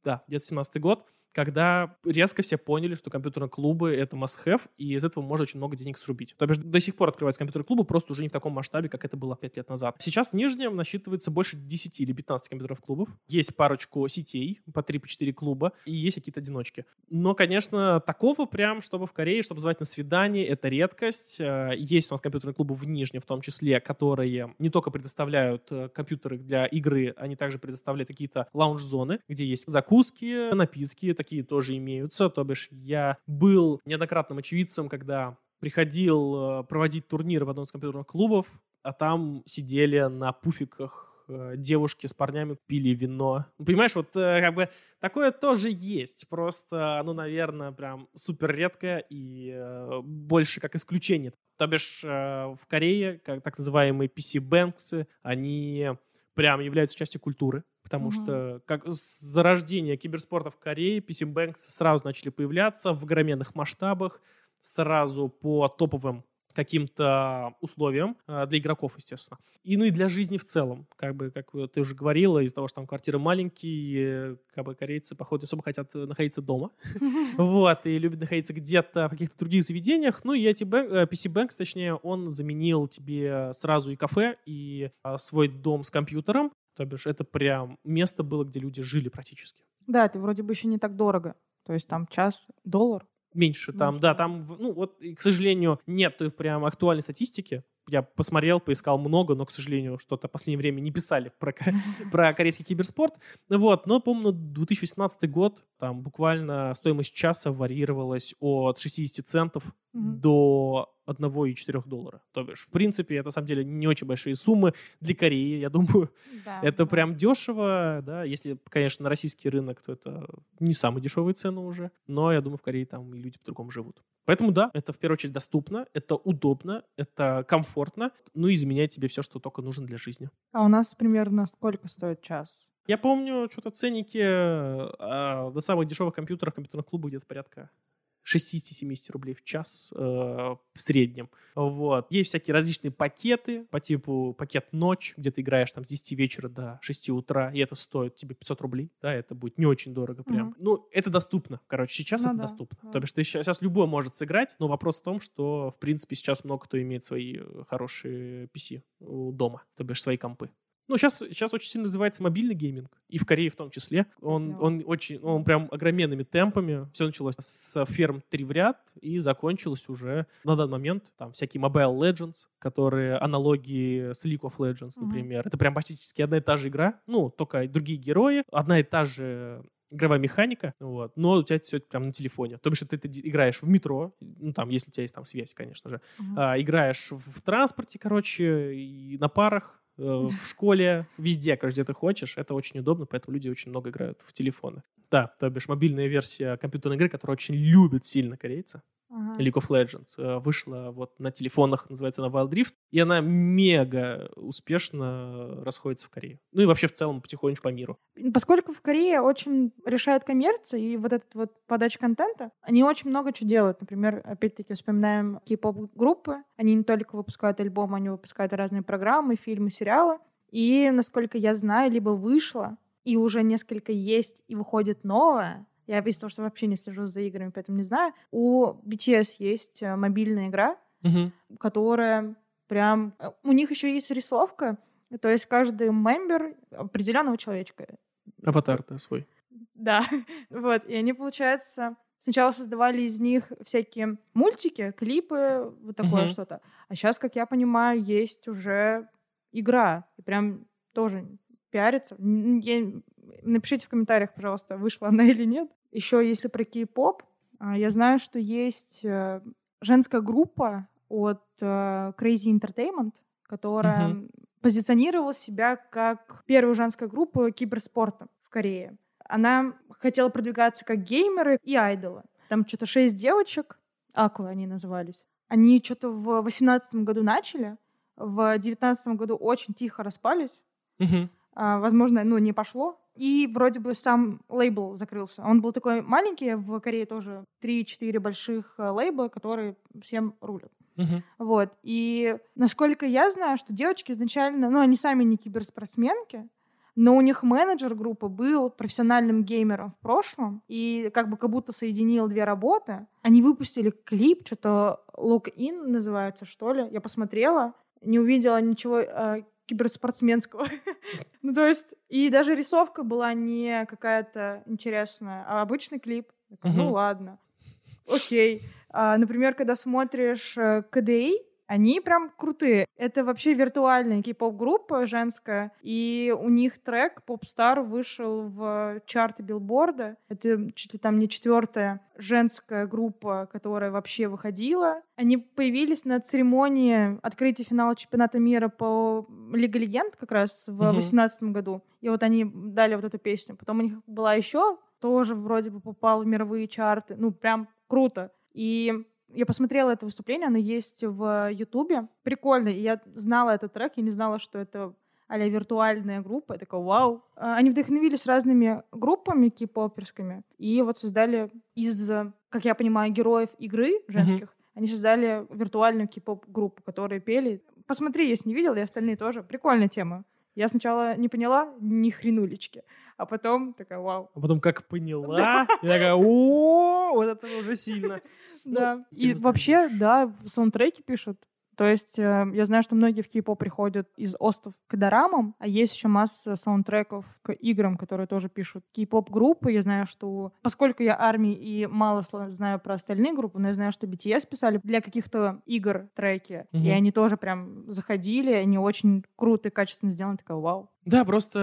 да, где-то 17 год, когда резко все поняли, что компьютерные клубы — это must-have, и из этого можно очень много денег срубить. То бишь до сих пор открываются компьютерные клубы, просто уже не в таком масштабе, как это было 5 лет назад. Сейчас в Нижнем насчитывается больше 10 или 15 компьютерных клубов. Есть парочку сетей, по 3-4 клуба, и есть какие-то одиночки. Но, конечно, такого прям, чтобы в Корее, чтобы звать на свидание, это редкость. Э, Есть у нас компьютерные клубы в Нижнем, в том числе, которые не только предоставляют э, компьютеры для игры, они также предоставляют какие-то лаунж-зоны, где есть закуски, напитки, такие тоже имеются. То бишь я был неоднократным очевидцем, когда приходил э, проводить турнир в одном из компьютерных клубов, а там сидели на пуфиках э, девушки с парнями пили вино. Понимаешь, вот э, как бы такое тоже есть. Просто оно, наверное, прям супер редкое и э, больше как исключение. То бишь э, в Корее, как так называемые PC-бэнксы, они прям являются частью культуры, потому Мгм. что как с зарождения киберспорта в Корее PC-бэнксы сразу начали появляться в огроменных масштабах, сразу по топовым каким-то условиям э, для игроков, естественно. И, ну и для жизни в целом. Как бы, как ты уже говорила, из-за того, что там квартиры маленькие, э, как бы корейцы, походу, особо хотят э, находиться дома. Вот, и любят находиться где-то в каких-то других заведениях. Ну, и эти э, PC Banks, точнее, он заменил тебе сразу и кафе, и а, свой дом с компьютером. То бишь, это прям место было, где люди жили практически. Да, это вроде бы еще не так дорого. То есть там час доллар. Меньше там, Меньше, да, да. там, ну вот, и, к сожалению, нет прям актуальной статистики. Я посмотрел, поискал много, но, к сожалению, что-то в последнее время не писали про, про корейский киберспорт. Вот, но, помню, 2018 год, там буквально стоимость часа варьировалась от 60 центов до 1,4 доллара. То бишь, в принципе, это, на самом деле, не очень большие суммы для Кореи, я думаю. Да, Это да. прям дешево, да. Если, конечно, на российский рынок, то это не самые дешевые цены уже. Но я думаю, в Корее там и люди по-другому живут. Поэтому да, это в первую очередь доступно, это удобно, это комфортно, ну и заменяет тебе все, что только нужно для жизни. А у нас примерно сколько стоит час? Я помню, что-то ценники э, на самых дешевых компьютерах, компьютерных клубах где-то порядка 60-70 рублей в час э, в среднем. Вот. Есть всякие различные пакеты по типу пакет ночь, где ты играешь там с 10 вечера до 6 утра, и это стоит тебе 500 рублей. Да, это будет не очень дорого прям. Мгм. Ну, это доступно. Короче, сейчас Ну это да, доступно. да. То бишь ты сейчас, любой может сыграть, но вопрос в том, что, в принципе, сейчас много кто имеет свои э, хорошие PC дома, то бишь свои компы. Ну, сейчас, сейчас очень сильно развивается мобильный гейминг, и в Корее в том числе. Он, Да. он очень, он прям огроменными темпами. Все началось с ферм 3 в ряд и закончилось уже на данный момент там всякие Mobile Legends, которые аналогии с League of Legends, например. Это прям практически одна и та же игра, ну, только другие герои, одна и та же игровая механика, вот, но у тебя все это прям на телефоне. То бишь, ты, ты играешь в метро, ну, там, если у тебя есть там связь, конечно же, Мгм. а, играешь в, транспорте, короче, и на парах, в школе, везде, короче, где ты хочешь. Это очень удобно, поэтому люди очень много играют в телефоны. Да, то бишь мобильная версия компьютерной игры, которую очень любят сильно корейцы, Ага. League of Legends, э, вышла вот на телефонах, называется она Wild Rift, и она мега успешно расходится в Корее. Ну и вообще в целом потихонечку по миру. Поскольку в Корее очень решает коммерция и вот этот вот подача контента, они очень много чего делают. Например, опять-таки вспоминаем кей-поп группы. Они не только выпускают альбомы, они выпускают разные программы, фильмы, сериалы. И, насколько я знаю, либо вышло, и уже несколько есть, и выходит новое. Я из того, что вообще не слежу за играми, поэтому не знаю. У BTS есть э, мобильная игра, Мгм. которая прям... э, У них еще есть рисовка, то есть каждый мембер определенного человечка. Аватар, да, свой. Да, вот. И они, получается, сначала создавали из них всякие мультики, клипы, вот такое Мгм. что-то. А сейчас, как я понимаю, есть уже игра. И прям тоже пиарится. Я- Напишите в комментариях, пожалуйста, вышла она или нет. Еще, если про кей-поп, а, я знаю, что есть э, женская группа от э, Crazy Entertainment, которая Мгм. позиционировала себя как первая женская группа киберспорта в Корее. Она хотела продвигаться как геймеры и айдолы. Там что-то шесть девочек, Аква они назывались. Они что-то в восемнадцатом году начали, в девятнадцатом году очень тихо распались. Мгм. А, возможно, ну, не пошло. И вроде бы сам лейбл закрылся. Он был такой маленький, в Корее тоже 3-4 больших э, лейбла, которые всем рулят. Мгм. Вот. И насколько я знаю, что девочки изначально, ну, они сами не киберспортсменки, но у них менеджер группы был профессиональным геймером в прошлом, и как бы как будто соединил две работы. Они выпустили клип, что-то Look In называется, что ли. Я посмотрела, не увидела ничего э, киберспортсменского. ну, то есть, и даже рисовка была не какая-то интересная, а обычный клип. Я такая, Ну, ладно. Окей. А, например, когда смотришь э, КДИ, они прям крутые. Это вообще виртуальная кей-поп-группа женская, и у них трек Popstar вышел в чарты билборда. Это чуть ли там не четвертая женская группа, которая вообще выходила. Они появились на церемонии открытия финала чемпионата мира по Лига Легенд как раз в Мгм. 2018 году. И вот они дали вот эту песню. Потом у них была еще, тоже вроде бы попала в мировые чарты. Ну, прям круто. И я посмотрела это выступление, оно есть в Ютубе. Прикольно. И я знала этот трек, я не знала, что это а виртуальная группа. Я такая, вау. А, Они вдохновились разными группами кей-поперскими и вот создали из, как я понимаю, героев игры женских, они создали виртуальную кей-поп-группу, которые пели. Посмотри, если не видел, и остальные тоже. Прикольная тема. Я сначала не поняла ни хренулечки, а потом такая, вау. А потом как поняла, я такая, о, вот это уже сильно. Да. Ну, И тем вообще, да, саундтреки пишут. То есть э, я знаю, что многие в кей-поп приходят из остов к дорамам, а есть еще масса саундтреков к играм, которые тоже пишут кей-поп-группы. Я знаю, что... Поскольку я армии и мало знаю про остальные группы, но я знаю, что BTS писали для каких-то игр треки, и Мгм. они тоже прям заходили, они очень круто и качественно сделаны. Такая, вау. Да, просто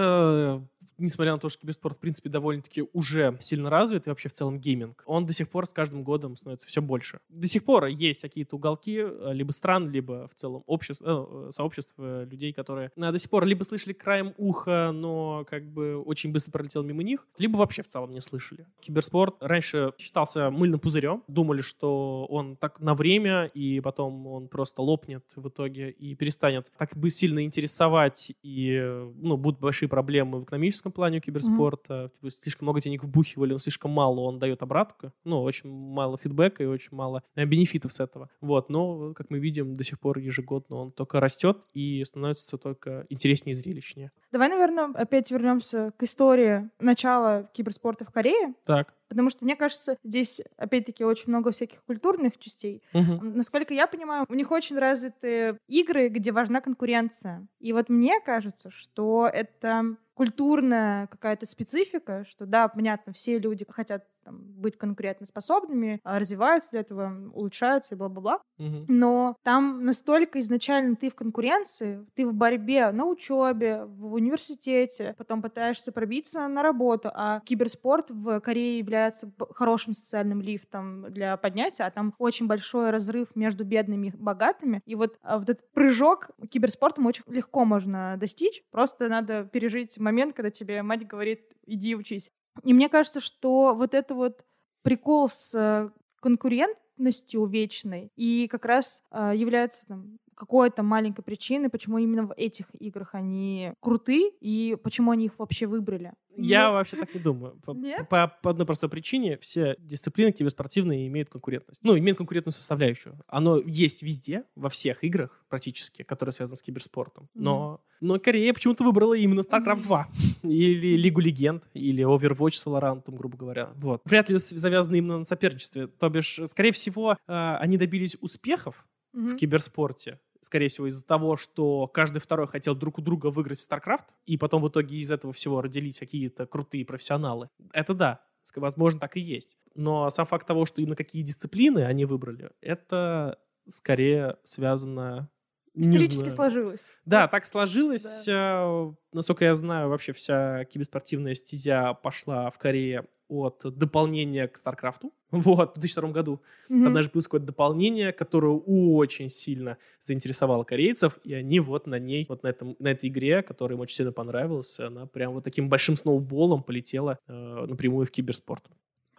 э, несмотря на то, что киберспорт, в принципе, довольно-таки уже сильно развит, и вообще в целом гейминг, он до сих пор с каждым годом становится все больше. До сих пор есть какие-то уголки, э, либо стран, либо в целом обществ, э, сообществ людей, которые э, до сих пор либо слышали краем уха, но как бы очень быстро пролетел мимо них, либо вообще в целом не слышали. Киберспорт раньше считался мыльным пузырем, думали, что он так на время, и потом он просто лопнет в итоге и перестанет так бы сильно интересовать, и э, ну, будут большие проблемы в экономическом плане у киберспорта. Типа, слишком много денег вбухивали, но слишком мало он дает обратку. Ну, очень мало фидбэка и очень мало э, бенефитов с этого. Вот, но, как мы видим, до сих пор ежегодно он только растет и становится только интереснее и зрелищнее. Давай, наверное, опять вернемся к истории начала киберспорта в Корее. Так. Потому что, мне кажется, здесь, опять-таки, очень много всяких культурных частей. Мгм. Насколько я понимаю, у них очень развиты игры, где важна конкуренция. И вот мне кажется, что это культурная какая-то специфика, что да, понятно, все люди хотят там, быть конкурентоспособными, а развиваются для этого, улучшаются и бла-бла-бла. Мгм. Но там настолько изначально ты в конкуренции, ты в борьбе на учебе, в университете, потом пытаешься пробиться на работу, а киберспорт в Корее является хорошим социальным лифтом для поднятия, а там очень большой разрыв между бедными и богатыми. И вот, а, вот этот прыжок киберспортом очень легко можно достичь, просто надо пережить момент, когда тебе мать говорит, иди учись. И мне кажется, что вот это вот прикол с э, конкурентностью вечной и как раз э, является там, какой-то маленькой причины, почему именно в этих играх они круты и почему они их вообще выбрали? Я Ну, вообще так не думаю. По, Нет? по- по одной простой причине все дисциплины киберспортивные имеют конкурентность. Ну, имеют конкурентную составляющую. Оно есть везде, во всех играх практически, которые связаны с киберспортом. Но, но Корея почему-то выбрала именно StarCraft 2. Или Лигу Легенд, или Overwatch с Valorant, грубо говоря. Вот. Вряд ли завязаны именно на соперничестве. То бишь, скорее всего, э, они добились успехов в Мгм. киберспорте. Скорее всего, из-за того, что каждый второй хотел друг у друга выиграть в StarCraft, и потом в итоге из этого всего родились какие-то крутые профессионалы. Это да, возможно, так и есть. Но сам факт того, что именно какие дисциплины они выбрали, это скорее связано... Исторически сложилось. Да, так сложилось. э, Насколько я знаю, вообще вся киберспортивная стезя пошла в Корее от дополнения к Старкрафту. Вот, в 2002 году. Мгм. Там даже было какое-то дополнение, которое очень сильно заинтересовало корейцев, и они вот на ней, вот на, этом, на этой игре, которая им очень сильно понравилась, она прям вот таким большим сноуболом полетела э, напрямую в киберспорт.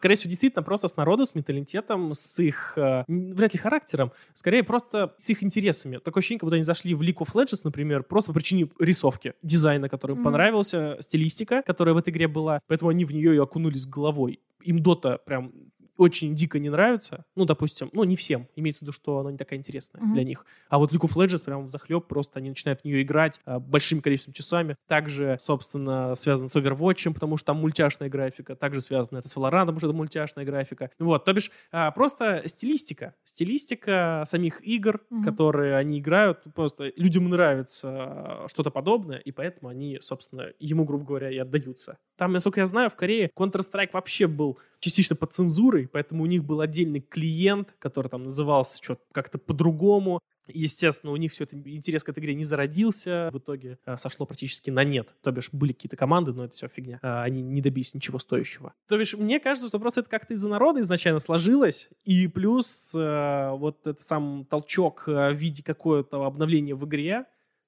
Скорее всего, действительно, просто с народом, с менталитетом, с их, э, вряд ли характером, скорее просто с их интересами. Такое ощущение, как будто они зашли в League of Legends, например, просто по причине рисовки, дизайна, который им Мгм. понравился, стилистика, которая в этой игре была, поэтому они в нее и окунулись головой. Им Дота прям очень дико не нравится, ну, допустим, ну, не всем, имеется в виду, что она не такая интересная Мгм. для них. А вот League of Legends прям в захлеб просто они начинают в нее играть а, большим количеством часами. Также, собственно, связано с Overwatch, потому что там мультяшная графика. Также связано это с Valorant, потому что это мультяшная графика. Вот, то бишь, а, просто стилистика. Стилистика самих игр, Мгм. которые они играют. Просто людям нравится что-то подобное, и поэтому они, собственно, ему, грубо говоря, и отдаются. Там, насколько я знаю, в Корее Counter-Strike вообще был частично под цензурой, поэтому у них был отдельный клиент, который там назывался что-то как-то по-другому. Естественно, у них все это интерес к этой игре не зародился, в итоге э, сошло практически на нет. То бишь были какие-то команды, но это все фигня. А, они не добились ничего стоящего. То бишь мне кажется, что просто это как-то из-за народа изначально сложилось, и плюс э, вот этот сам толчок э, в виде какого-то обновления в игре,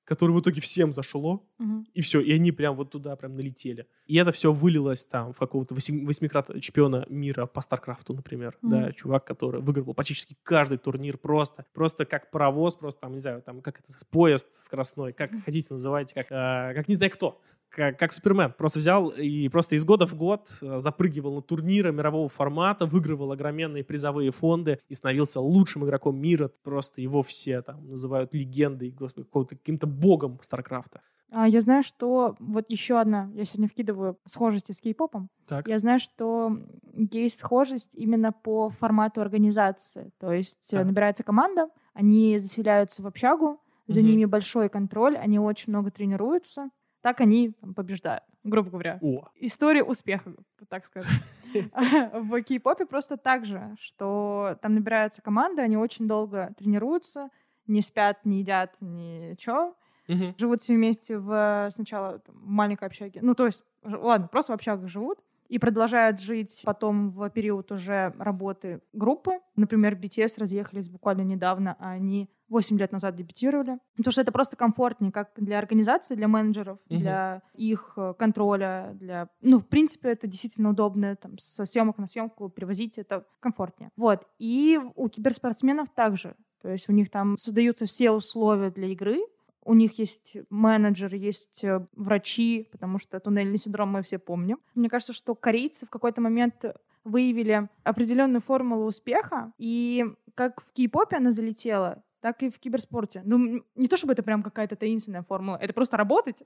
которое в итоге всем зашло, Мгм. и все, и они прям вот туда прям налетели. И это все вылилось там в какого-то восьми- восьмикратного чемпиона мира по Старкрафту, например. Мгм. Да, чувак, который выиграл практически каждый турнир просто, просто как паровоз, просто там, не знаю, там, как это, поезд скоростной, как хотите называйте, как, э, как не знаю кто. Как, как Супермен. Просто взял и просто из года в год э, запрыгивал на турниры мирового формата, выигрывал огроменные призовые фонды и становился лучшим игроком мира. Просто его все там называют легендой, господи, каким-то богом Старкрафта. А, Я знаю, что вот еще одна, я сегодня вкидываю схожести с кей-попом. Так. Я знаю, что есть схожесть именно по формату организации. То есть э, Так. набирается команда, они заселяются в общагу, за Мгм. ними большой контроль, они очень много тренируются. Так они там, побеждают, грубо говоря. О, История успеха, так скажем. В кей-попе просто так же, что там набираются команды, они очень долго тренируются, не спят, не едят, ничего. Мгм. Живут все вместе в сначала там, маленькой общаге. Ну, то есть, ладно, просто в общагах живут и продолжают жить потом в период уже работы группы. Например, BTS разъехались буквально недавно, а они 8 лет назад дебютировали. Потому что это просто комфортнее как для организации, для менеджеров, Мгм. для их э, контроля, для... Ну, в принципе, это действительно удобно, там, со съемок на съемку перевозить, это комфортнее. Вот. И у киберспортсменов также. То есть у них там создаются все условия для игры, у них есть менеджер, есть э, врачи, потому что туннельный синдром мы все помним. Мне кажется, что корейцы в какой-то момент выявили определенную формулу успеха, и как в кей-попе она залетела, так и в киберспорте. Ну, не то чтобы это прям какая-то таинственная формула, это просто работать,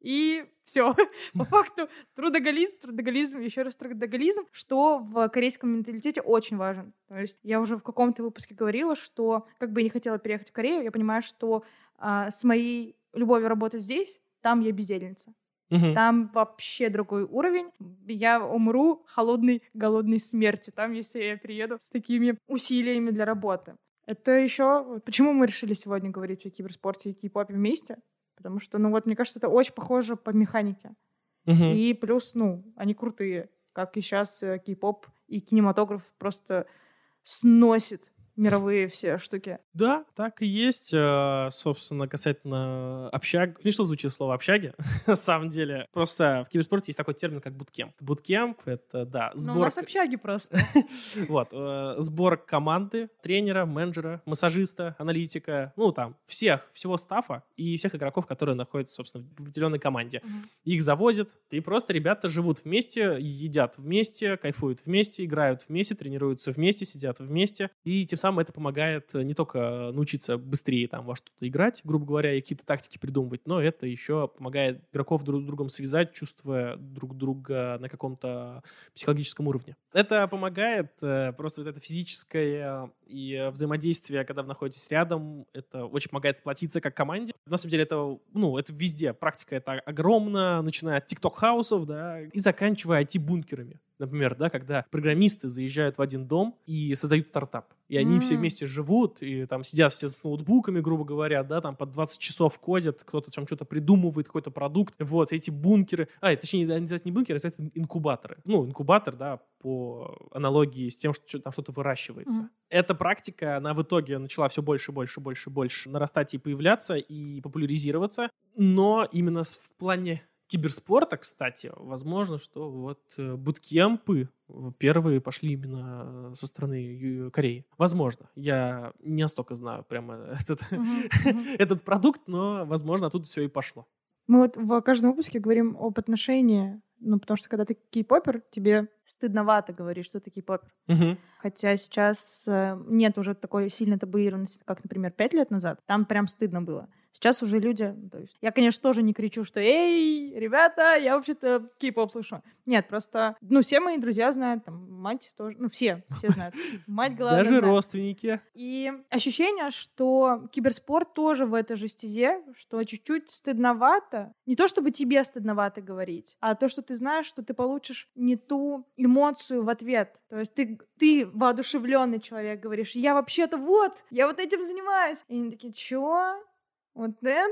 и все. По факту трудоголизм, трудоголизм, еще раз трудоголизм, что в корейском менталитете очень важен. То есть я уже в каком-то выпуске говорила, что как бы я не хотела переехать в Корею, я понимаю, что а, с моей любовью работать здесь, там я бездельница. Мгм. Там вообще другой уровень. Я умру холодной, голодной смертью. Там, если я приеду с такими усилиями для работы. Это еще... Почему мы решили сегодня говорить о киберспорте и кей-попе вместе? Потому что, ну вот, мне кажется, это очень похоже по механике. Мгм. И плюс, ну, они крутые. Как и сейчас кей-поп и кинематограф просто сносит мировые все штуки. Да, так и есть. Э, собственно, касательно общаг. Не что звучит слово общаги, на самом деле. Просто в киберспорте есть такой термин, как буткемп. Буткемп — это, да, сбор... Ну, у нас общаги просто. Вот. Э, сбор команды, тренера, менеджера, массажиста, аналитика, ну, там, всех, всего стафа и всех игроков, которые находятся, собственно, в определенной команде. Их завозят, и просто ребята живут вместе, едят вместе, кайфуют вместе, играют вместе, тренируются вместе, сидят вместе. И тем самым это помогает э, не только научиться быстрее там во что-то играть, грубо говоря, и какие-то тактики придумывать, но это еще помогает игроков друг с другом связать, чувствуя друг друга на каком-то психологическом уровне. Это помогает э, просто вот это физическое и взаимодействие, когда вы находитесь рядом, это очень помогает сплотиться как команде. На самом деле это, ну, это везде. Практика это огромна, начиная от тикток-хаусов, да, и заканчивая IT-бункерами. Например, да, когда программисты заезжают в один дом и создают стартап. И они mm. все вместе живут, и там сидят все с ноутбуками, грубо говоря, да, там по 20 часов кодят, кто-то там что-то придумывает, какой-то продукт. Вот, эти бункеры, а, точнее, они называют не бункеры, а называют инкубаторы. Ну, инкубатор, да, по аналогии с тем, что там что-то выращивается. Mm. Эта практика, она в итоге начала все больше, больше, больше, больше нарастать и появляться, и популяризироваться, но именно в плане киберспорта, кстати, возможно, что вот э, буткемпы первые пошли именно со стороны Кореи. Возможно. Я не настолько знаю прямо этот, этот продукт, но, возможно, оттуда все и пошло. Мы вот в каждом выпуске говорим об отношении ну, потому что когда ты кей-попер, тебе стыдновато говорить, что ты кей-попер. Угу. Хотя сейчас э, нет уже такой сильной табуированности, как, например, пять лет назад. Там прям стыдно было. Сейчас уже люди... То есть, я, конечно, тоже не кричу, что «Эй, ребята, я вообще-то кей-поп слышу». Нет, просто... Ну, все мои друзья знают, там, мать тоже... Ну, все, все знают. Мать, главное, Даже родственники. И ощущение, что киберспорт тоже в этой же стезе, что чуть-чуть стыдновато. Не то, чтобы тебе стыдновато говорить, а то, что ты знаешь, что ты получишь не ту эмоцию в ответ. То есть ты, ты воодушевленный человек, говоришь, я вообще-то вот, я вот этим занимаюсь. И они такие, чё? Вот это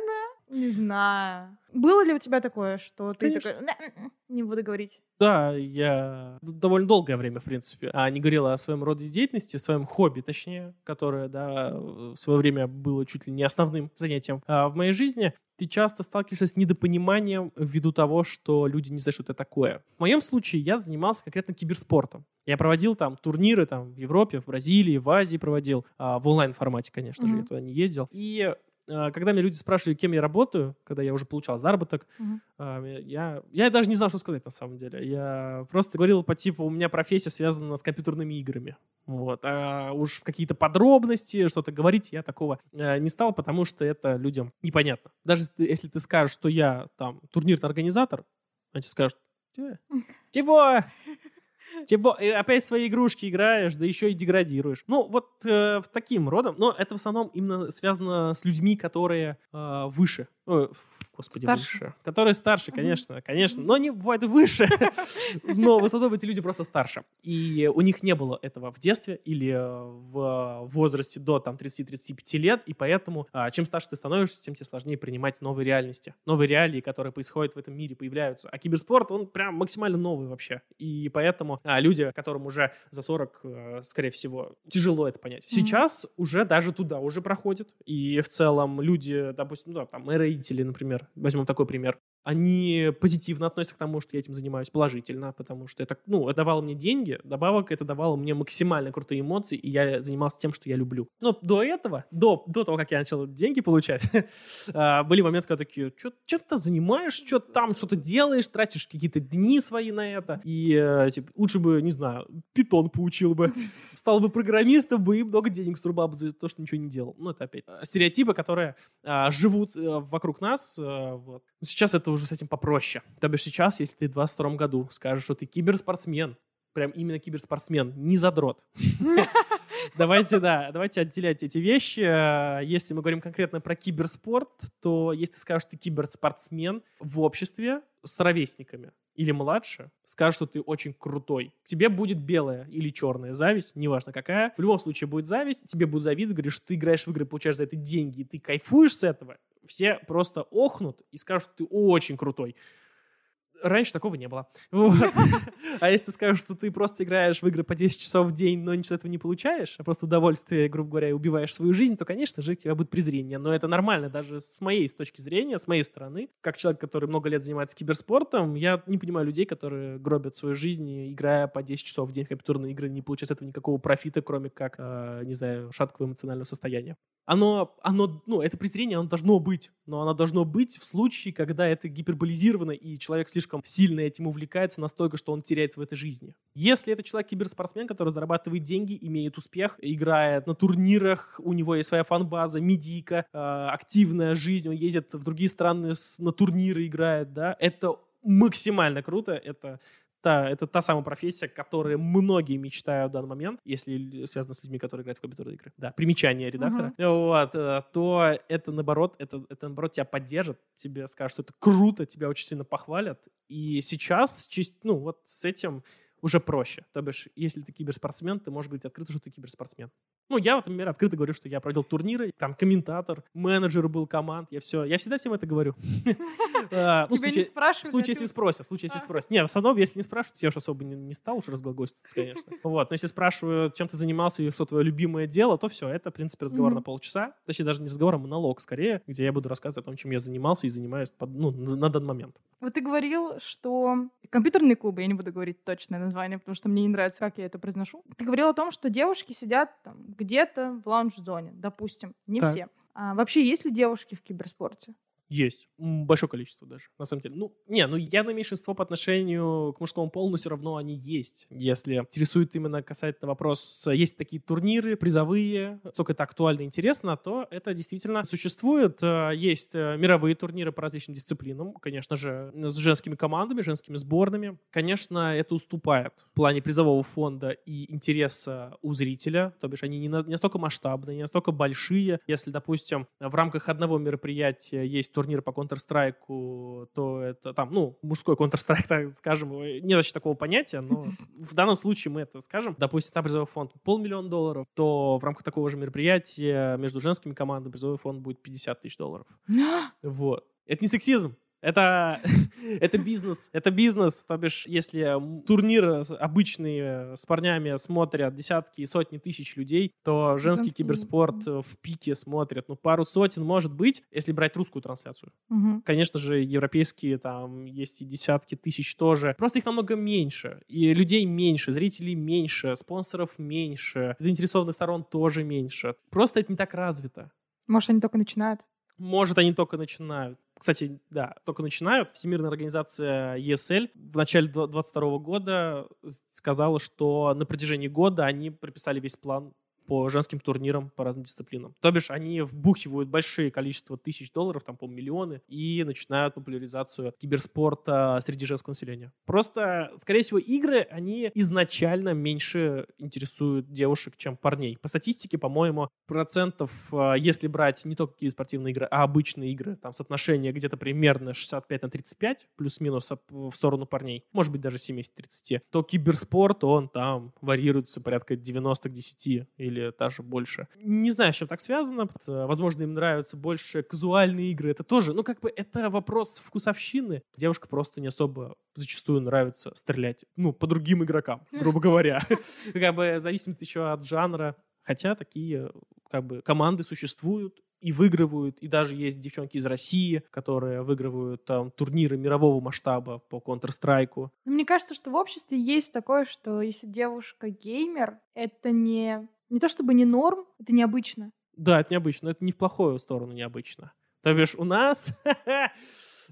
не знаю. Было ли у тебя такое, что ты Конечно. такой, не буду говорить? Да, я довольно долгое время, в принципе, а не говорила о своем роде деятельности, о своем хобби, точнее, которое, да, в свое время было чуть ли не основным занятием а в моей жизни. Ты часто сталкиваешься с недопониманием ввиду того, что люди не знают, что это такое. В моем случае я занимался конкретно киберспортом. Я проводил там турниры там, в Европе, в Бразилии, в Азии проводил, а, в онлайн-формате, конечно mm-hmm. же, я туда не ездил. И когда меня люди спрашивали, кем я работаю, когда я уже получал заработок, uh-huh. я, я даже не знал, что сказать на самом деле. Я просто говорил по типу, у меня профессия связана с компьютерными играми. Вот. А уж какие-то подробности, что-то говорить я такого э, не стал, потому что это людям непонятно. Даже если ты скажешь, что я там турнирный организатор, они скажут, чего? Типа, опять свои игрушки играешь, да еще и деградируешь. Ну, вот э, таким родом. Но это в основном именно связано с людьми, которые э, выше. Э, господи, старше. выше. Которые старше, конечно, конечно. Но они бывают выше. Но в основном эти люди просто старше. И у них не было этого в детстве или в возрасте до там 30-35 лет. И поэтому, а, чем старше ты становишься, тем тебе сложнее принимать новые реальности. Новые реалии, которые происходят в этом мире, появляются. А киберспорт, он прям максимально новый вообще. И поэтому а, люди, которым уже за 40, э, скорее всего, тяжело это понять. Сейчас уже даже туда уже проходит. И в целом люди, допустим, ну, там, родители, например, возьмем такой пример, они позитивно относятся к тому, что я этим занимаюсь, положительно, потому что это, ну, это давало мне деньги, добавок это давало мне максимально крутые эмоции, и я занимался тем, что я люблю. Но до этого, до, до того, как я начал деньги получать, а, были моменты, когда такие, что ты занимаешь, что там что-то делаешь, тратишь какие-то дни свои на это, и э, типа, лучше бы, не знаю, питон поучил бы, стал бы программистом бы и много денег срубал бы за то, что ничего не делал. Ну, это опять э, стереотипы, которые а, живут э, вокруг нас. Вот. Сейчас это уже с этим попроще. То бишь сейчас, если ты в 22 году скажешь, что ты киберспортсмен, прям именно киберспортсмен, не задрот. Давайте, да, давайте отделять эти вещи. Если мы говорим конкретно про киберспорт, то если ты скажешь, что ты киберспортсмен в обществе с ровесниками или младше, скажешь, что ты очень крутой. К тебе будет белая или черная зависть, неважно какая. В любом случае будет зависть, тебе будут завидовать, говоришь, что ты играешь в игры, получаешь за это деньги, и ты кайфуешь с этого. Все просто охнут и скажут, ты очень крутой Раньше такого не было. А если ты скажешь, что ты просто играешь в игры по 10 часов в день, но ничего этого не получаешь, а просто удовольствие, грубо говоря, убиваешь свою жизнь, то, конечно же, у тебя будет презрение. Но это нормально даже с моей точки зрения, с моей стороны. Как человек, который много лет занимается киберспортом, я не понимаю людей, которые гробят свою жизнь, играя по 10 часов в день в компьютерные игры, не получая с этого никакого профита, кроме как, э, не знаю, шаткого эмоционального состояния. Оно, оно, ну, это презрение, оно должно быть, но оно должно быть в случае, когда это гиперболизировано, и человек слишком сильно этим увлекается настолько, что он теряется в этой жизни. Если это человек киберспортсмен, который зарабатывает деньги, имеет успех, играет на турнирах, у него есть своя фан-база, медийка, э, активная жизнь, он ездит в другие страны на турниры играет, да, это максимально круто, это та, это та самая профессия, которой многие мечтают в данный момент, если связано с людьми, которые играют в компьютерные игры. Да, примечание редактора. Uh-huh. Вот, э, то это наоборот, это, это наоборот тебя поддержит, тебе скажут, что это круто, тебя очень сильно похвалят. И сейчас, ну вот с этим уже проще. То бишь, если ты киберспортсмен, ты можешь говорить открыто, что ты киберспортсмен. Ну, я, вот, например, открыто говорю, что я провел турниры, там, комментатор, менеджер был команд, я все, я всегда всем это говорю. А, ну, Тебя не спрашивают? В случае, если спросят, в случае, если спросят. Не, в основном, если не спрашивают, я уж особо не стал уж разглагольствовать, конечно. Вот, но если спрашивают, чем ты занимался и что твое любимое дело, то все, это, в принципе, разговор на полчаса. Точнее, даже не разговор, а монолог скорее, где я буду рассказывать о том, чем я занимался и занимаюсь ну, на данный момент. Вот ты говорил, что компьютерные клубы, я не буду говорить точное название, потому что мне не нравится, как я это произношу. Ты говорил о том, что девушки сидят там где-то в лаунж-зоне, допустим. Не так. все. А вообще есть ли девушки в киберспорте? Есть. Большое количество даже, на самом деле. Ну, не, ну явно меньшинство по отношению к мужскому полу, но все равно они есть. Если интересует именно касательно вопрос, есть такие турниры призовые, сколько это актуально и интересно, то это действительно существует. Э, есть э, мировые турниры по различным дисциплинам, конечно же, с женскими командами, женскими сборными. Конечно, это уступает в плане призового фонда и интереса у зрителя, то бишь они на, не настолько масштабные, не настолько большие. Если, допустим, в рамках одного мероприятия есть турнир по Counter-Strike, то это там, ну, мужской Counter-Strike, так скажем, нет вообще такого понятия, но в данном случае мы это скажем. Допустим, там призовой фонд полмиллиона долларов, то в рамках такого же мероприятия между женскими командами призовой фонд будет 50 тысяч долларов. вот. Это не сексизм, это, это бизнес, это бизнес, то бишь, если турнир обычные с парнями смотрят десятки и сотни тысяч людей, то женский киберспорт в пике смотрят, ну, пару сотен, может быть, если брать русскую трансляцию. Угу. Конечно же, европейские там есть и десятки тысяч тоже. Просто их намного меньше, и людей меньше, зрителей меньше, спонсоров меньше, заинтересованных сторон тоже меньше. Просто это не так развито. Может, они только начинают? Может, они только начинают. Кстати, да, только начинают. Всемирная организация ESL в начале 2022 года сказала, что на протяжении года они прописали весь план по женским турнирам по разным дисциплинам. То бишь они вбухивают большие количество тысяч долларов, там, по миллионы, и начинают популяризацию киберспорта среди женского населения. Просто, скорее всего, игры, они изначально меньше интересуют девушек, чем парней. По статистике, по-моему, процентов, а, если брать не только какие спортивные игры, а обычные игры, там соотношение где-то примерно 65 на 35, плюс-минус в сторону парней, может быть, даже 70 30, то киберспорт, он там варьируется порядка 90 к 10 или или даже больше. Не знаю, с чем так связано. Возможно, им нравятся больше казуальные игры. Это тоже, ну, как бы, это вопрос вкусовщины. Девушка просто не особо зачастую нравится стрелять, ну, по другим игрокам, грубо говоря. Как бы зависит еще от жанра. Хотя такие как бы команды существуют, и выигрывают, и даже есть девчонки из России, которые выигрывают там турниры мирового масштаба по Counter-Strike. Мне кажется, что в обществе есть такое, что если девушка геймер, это не не то чтобы не норм, это необычно. Да, это необычно, но это не в плохую сторону необычно. То бишь у нас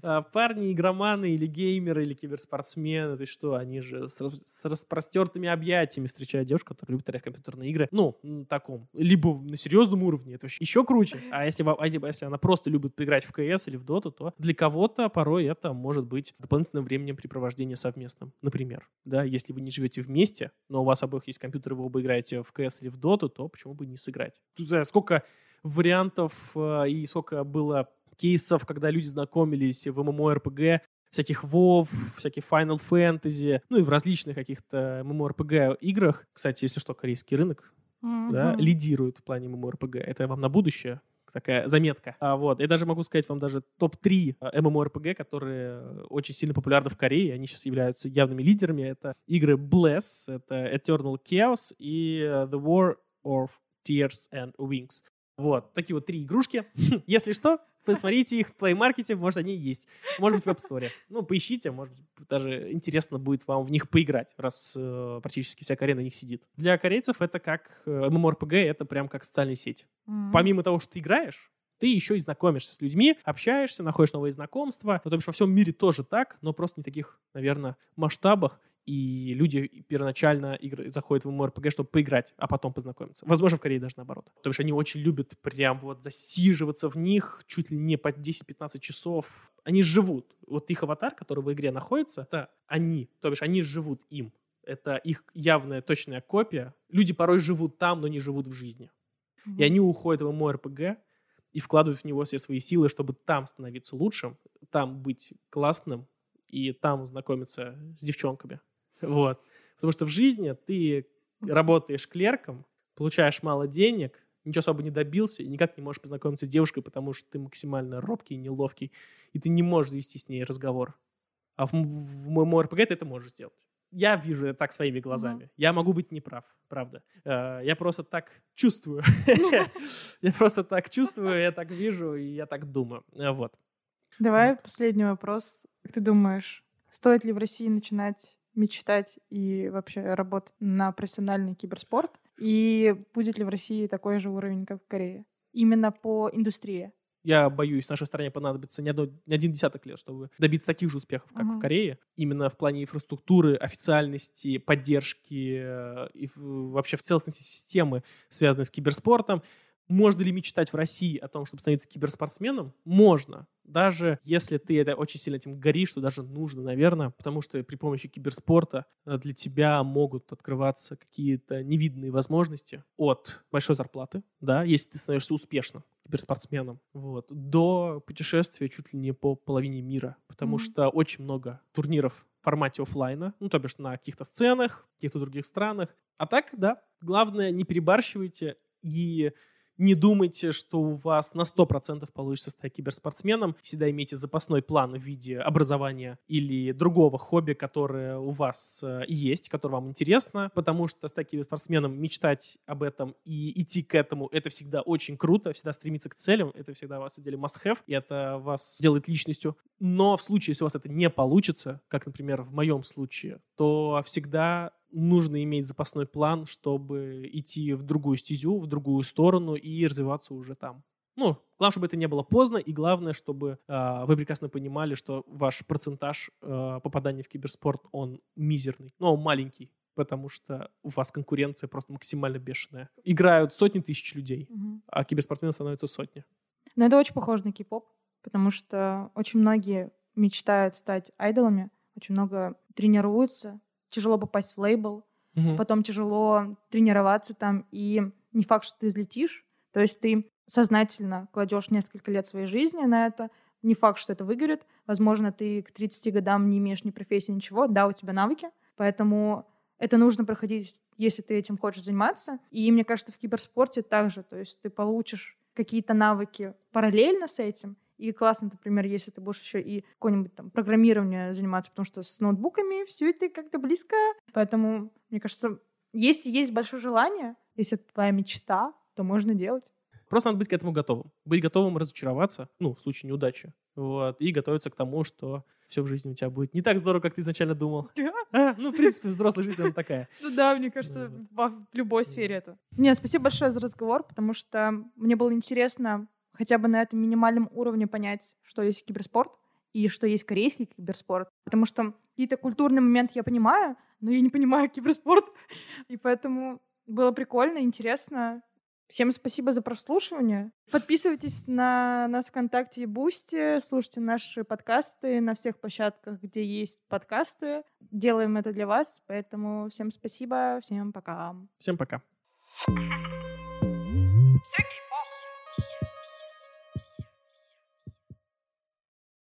парни, игроманы или геймеры, или киберспортсмены, ты что, они же с, с распростертыми объятиями встречают девушку, которая любит играть в компьютерные игры. Ну, на таком. Либо на серьезном уровне, это еще круче. А если, а если она просто любит поиграть в КС или в Доту, то для кого-то порой это может быть дополнительным временем препровождения совместным. Например, да, если вы не живете вместе, но у вас обоих есть компьютер, вы оба играете в КС или в Доту, то почему бы не сыграть? Тут сколько вариантов э, и сколько было кейсов, когда люди знакомились в MMORPG, всяких WoW, всяких Final Fantasy, ну и в различных каких-то MMORPG играх. Кстати, если что, корейский рынок mm-hmm. да, лидирует в плане MMORPG. Это вам на будущее, такая заметка. А, вот. Я даже могу сказать вам даже топ-3 MMORPG, которые очень сильно популярны в Корее. Они сейчас являются явными лидерами. Это игры Bless, это Eternal Chaos и The War of Tears and Wings. Вот, такие вот три игрушки. Если что, посмотрите их в Play Market, может, они есть. Может быть, в App Store. Ну, поищите, может быть, даже интересно будет вам в них поиграть, раз э, практически вся Корея на них сидит. Для корейцев это как э, MMORPG, это прям как социальная сеть. Mm-hmm. Помимо того, что ты играешь, ты еще и знакомишься с людьми, общаешься, находишь новые знакомства. Ну, то есть во всем мире тоже так, но просто не таких, наверное, масштабах и люди первоначально игры, заходят в MMORPG, чтобы поиграть, а потом познакомиться. Возможно, в Корее даже наоборот. Потому что они очень любят прям вот засиживаться в них чуть ли не по 10-15 часов. Они живут. Вот их аватар, который в игре находится, это они. То бишь они живут им. Это их явная точная копия. Люди порой живут там, но не живут в жизни. Mm-hmm. И они уходят в MMORPG и вкладывают в него все свои силы, чтобы там становиться лучшим, там быть классным и там знакомиться с девчонками. Вот. Потому что в жизни ты работаешь клерком, получаешь мало денег, ничего особо не добился и никак не можешь познакомиться с девушкой, потому что ты максимально робкий и неловкий, и ты не можешь завести с ней разговор. А в, в моем РПГ ты это можешь сделать. Я вижу это так своими глазами. Mm-hmm. Я могу быть неправ, правда. Э, я просто так чувствую. Я просто так чувствую, я так вижу, и я так думаю. Э, вот. Давай последний вопрос. Как ты думаешь, стоит ли в России начинать мечтать и вообще работать на профессиональный киберспорт? И будет ли в России такой же уровень, как в Корее? Именно по индустрии. Я боюсь, нашей стране понадобится не, одно, не один десяток лет, чтобы добиться таких же успехов, как uh-huh. в Корее. Именно в плане инфраструктуры, официальности, поддержки э, и вообще в целостности системы, связанной с киберспортом. Можно ли мечтать в России о том, чтобы становиться киберспортсменом? Можно. Даже если ты это очень сильно этим горишь, что даже нужно, наверное, потому что при помощи киберспорта э, для тебя могут открываться какие-то невиданные возможности от большой зарплаты, да, если ты становишься успешным киберспортсменом, вот, до путешествия чуть ли не по половине мира, потому mm-hmm. что очень много турниров в формате офлайна, ну, то бишь на каких-то сценах, каких-то других странах. А так, да, главное, не перебарщивайте и не думайте, что у вас на 100% получится стать киберспортсменом. Всегда имейте запасной план в виде образования или другого хобби, которое у вас э, есть, которое вам интересно, потому что стать киберспортсменом, мечтать об этом и идти к этому, это всегда очень круто, всегда стремиться к целям, это всегда вас, на деле, must-have, и это вас делает личностью. Но в случае, если у вас это не получится, как, например, в моем случае, то всегда нужно иметь запасной план, чтобы идти в другую стезю, в другую сторону и развиваться уже там. Ну, главное, чтобы это не было поздно, и главное, чтобы э, вы прекрасно понимали, что ваш процентаж э, попадания в киберспорт, он мизерный, но он маленький, потому что у вас конкуренция просто максимально бешеная. Играют сотни тысяч людей, угу. а киберспортсмены становятся сотни. Но это очень похоже на кей-поп, потому что очень многие мечтают стать айдолами, очень много тренируются, тяжело попасть в лейбл, угу. потом тяжело тренироваться там, и не факт, что ты взлетишь. То есть ты сознательно кладешь несколько лет своей жизни на это, не факт, что это выгорит. Возможно, ты к 30 годам не имеешь ни профессии, ничего. Да, у тебя навыки, поэтому это нужно проходить, если ты этим хочешь заниматься. И мне кажется, в киберспорте также. То есть ты получишь какие-то навыки параллельно с этим, и классно, например, если ты будешь еще и какое-нибудь там программирование заниматься, потому что с ноутбуками все это как-то близко. Поэтому, мне кажется, если есть большое желание, если это твоя мечта, то можно делать. Просто надо быть к этому готовым. Быть готовым разочароваться, ну, в случае неудачи. Вот, и готовиться к тому, что все в жизни у тебя будет не так здорово, как ты изначально думал. А, ну, в принципе, взрослая жизнь, она такая. Ну да, мне кажется, в любой сфере это. Не, спасибо большое за разговор, потому что мне было интересно хотя бы на этом минимальном уровне понять, что есть киберспорт и что есть корейский киберспорт. Потому что какие-то культурные моменты я понимаю, но я не понимаю киберспорт. И поэтому было прикольно, интересно. Всем спасибо за прослушивание. Подписывайтесь на нас ВКонтакте и Boosty, слушайте наши подкасты на всех площадках, где есть подкасты. Делаем это для вас, поэтому всем спасибо, всем пока. Всем пока. thank you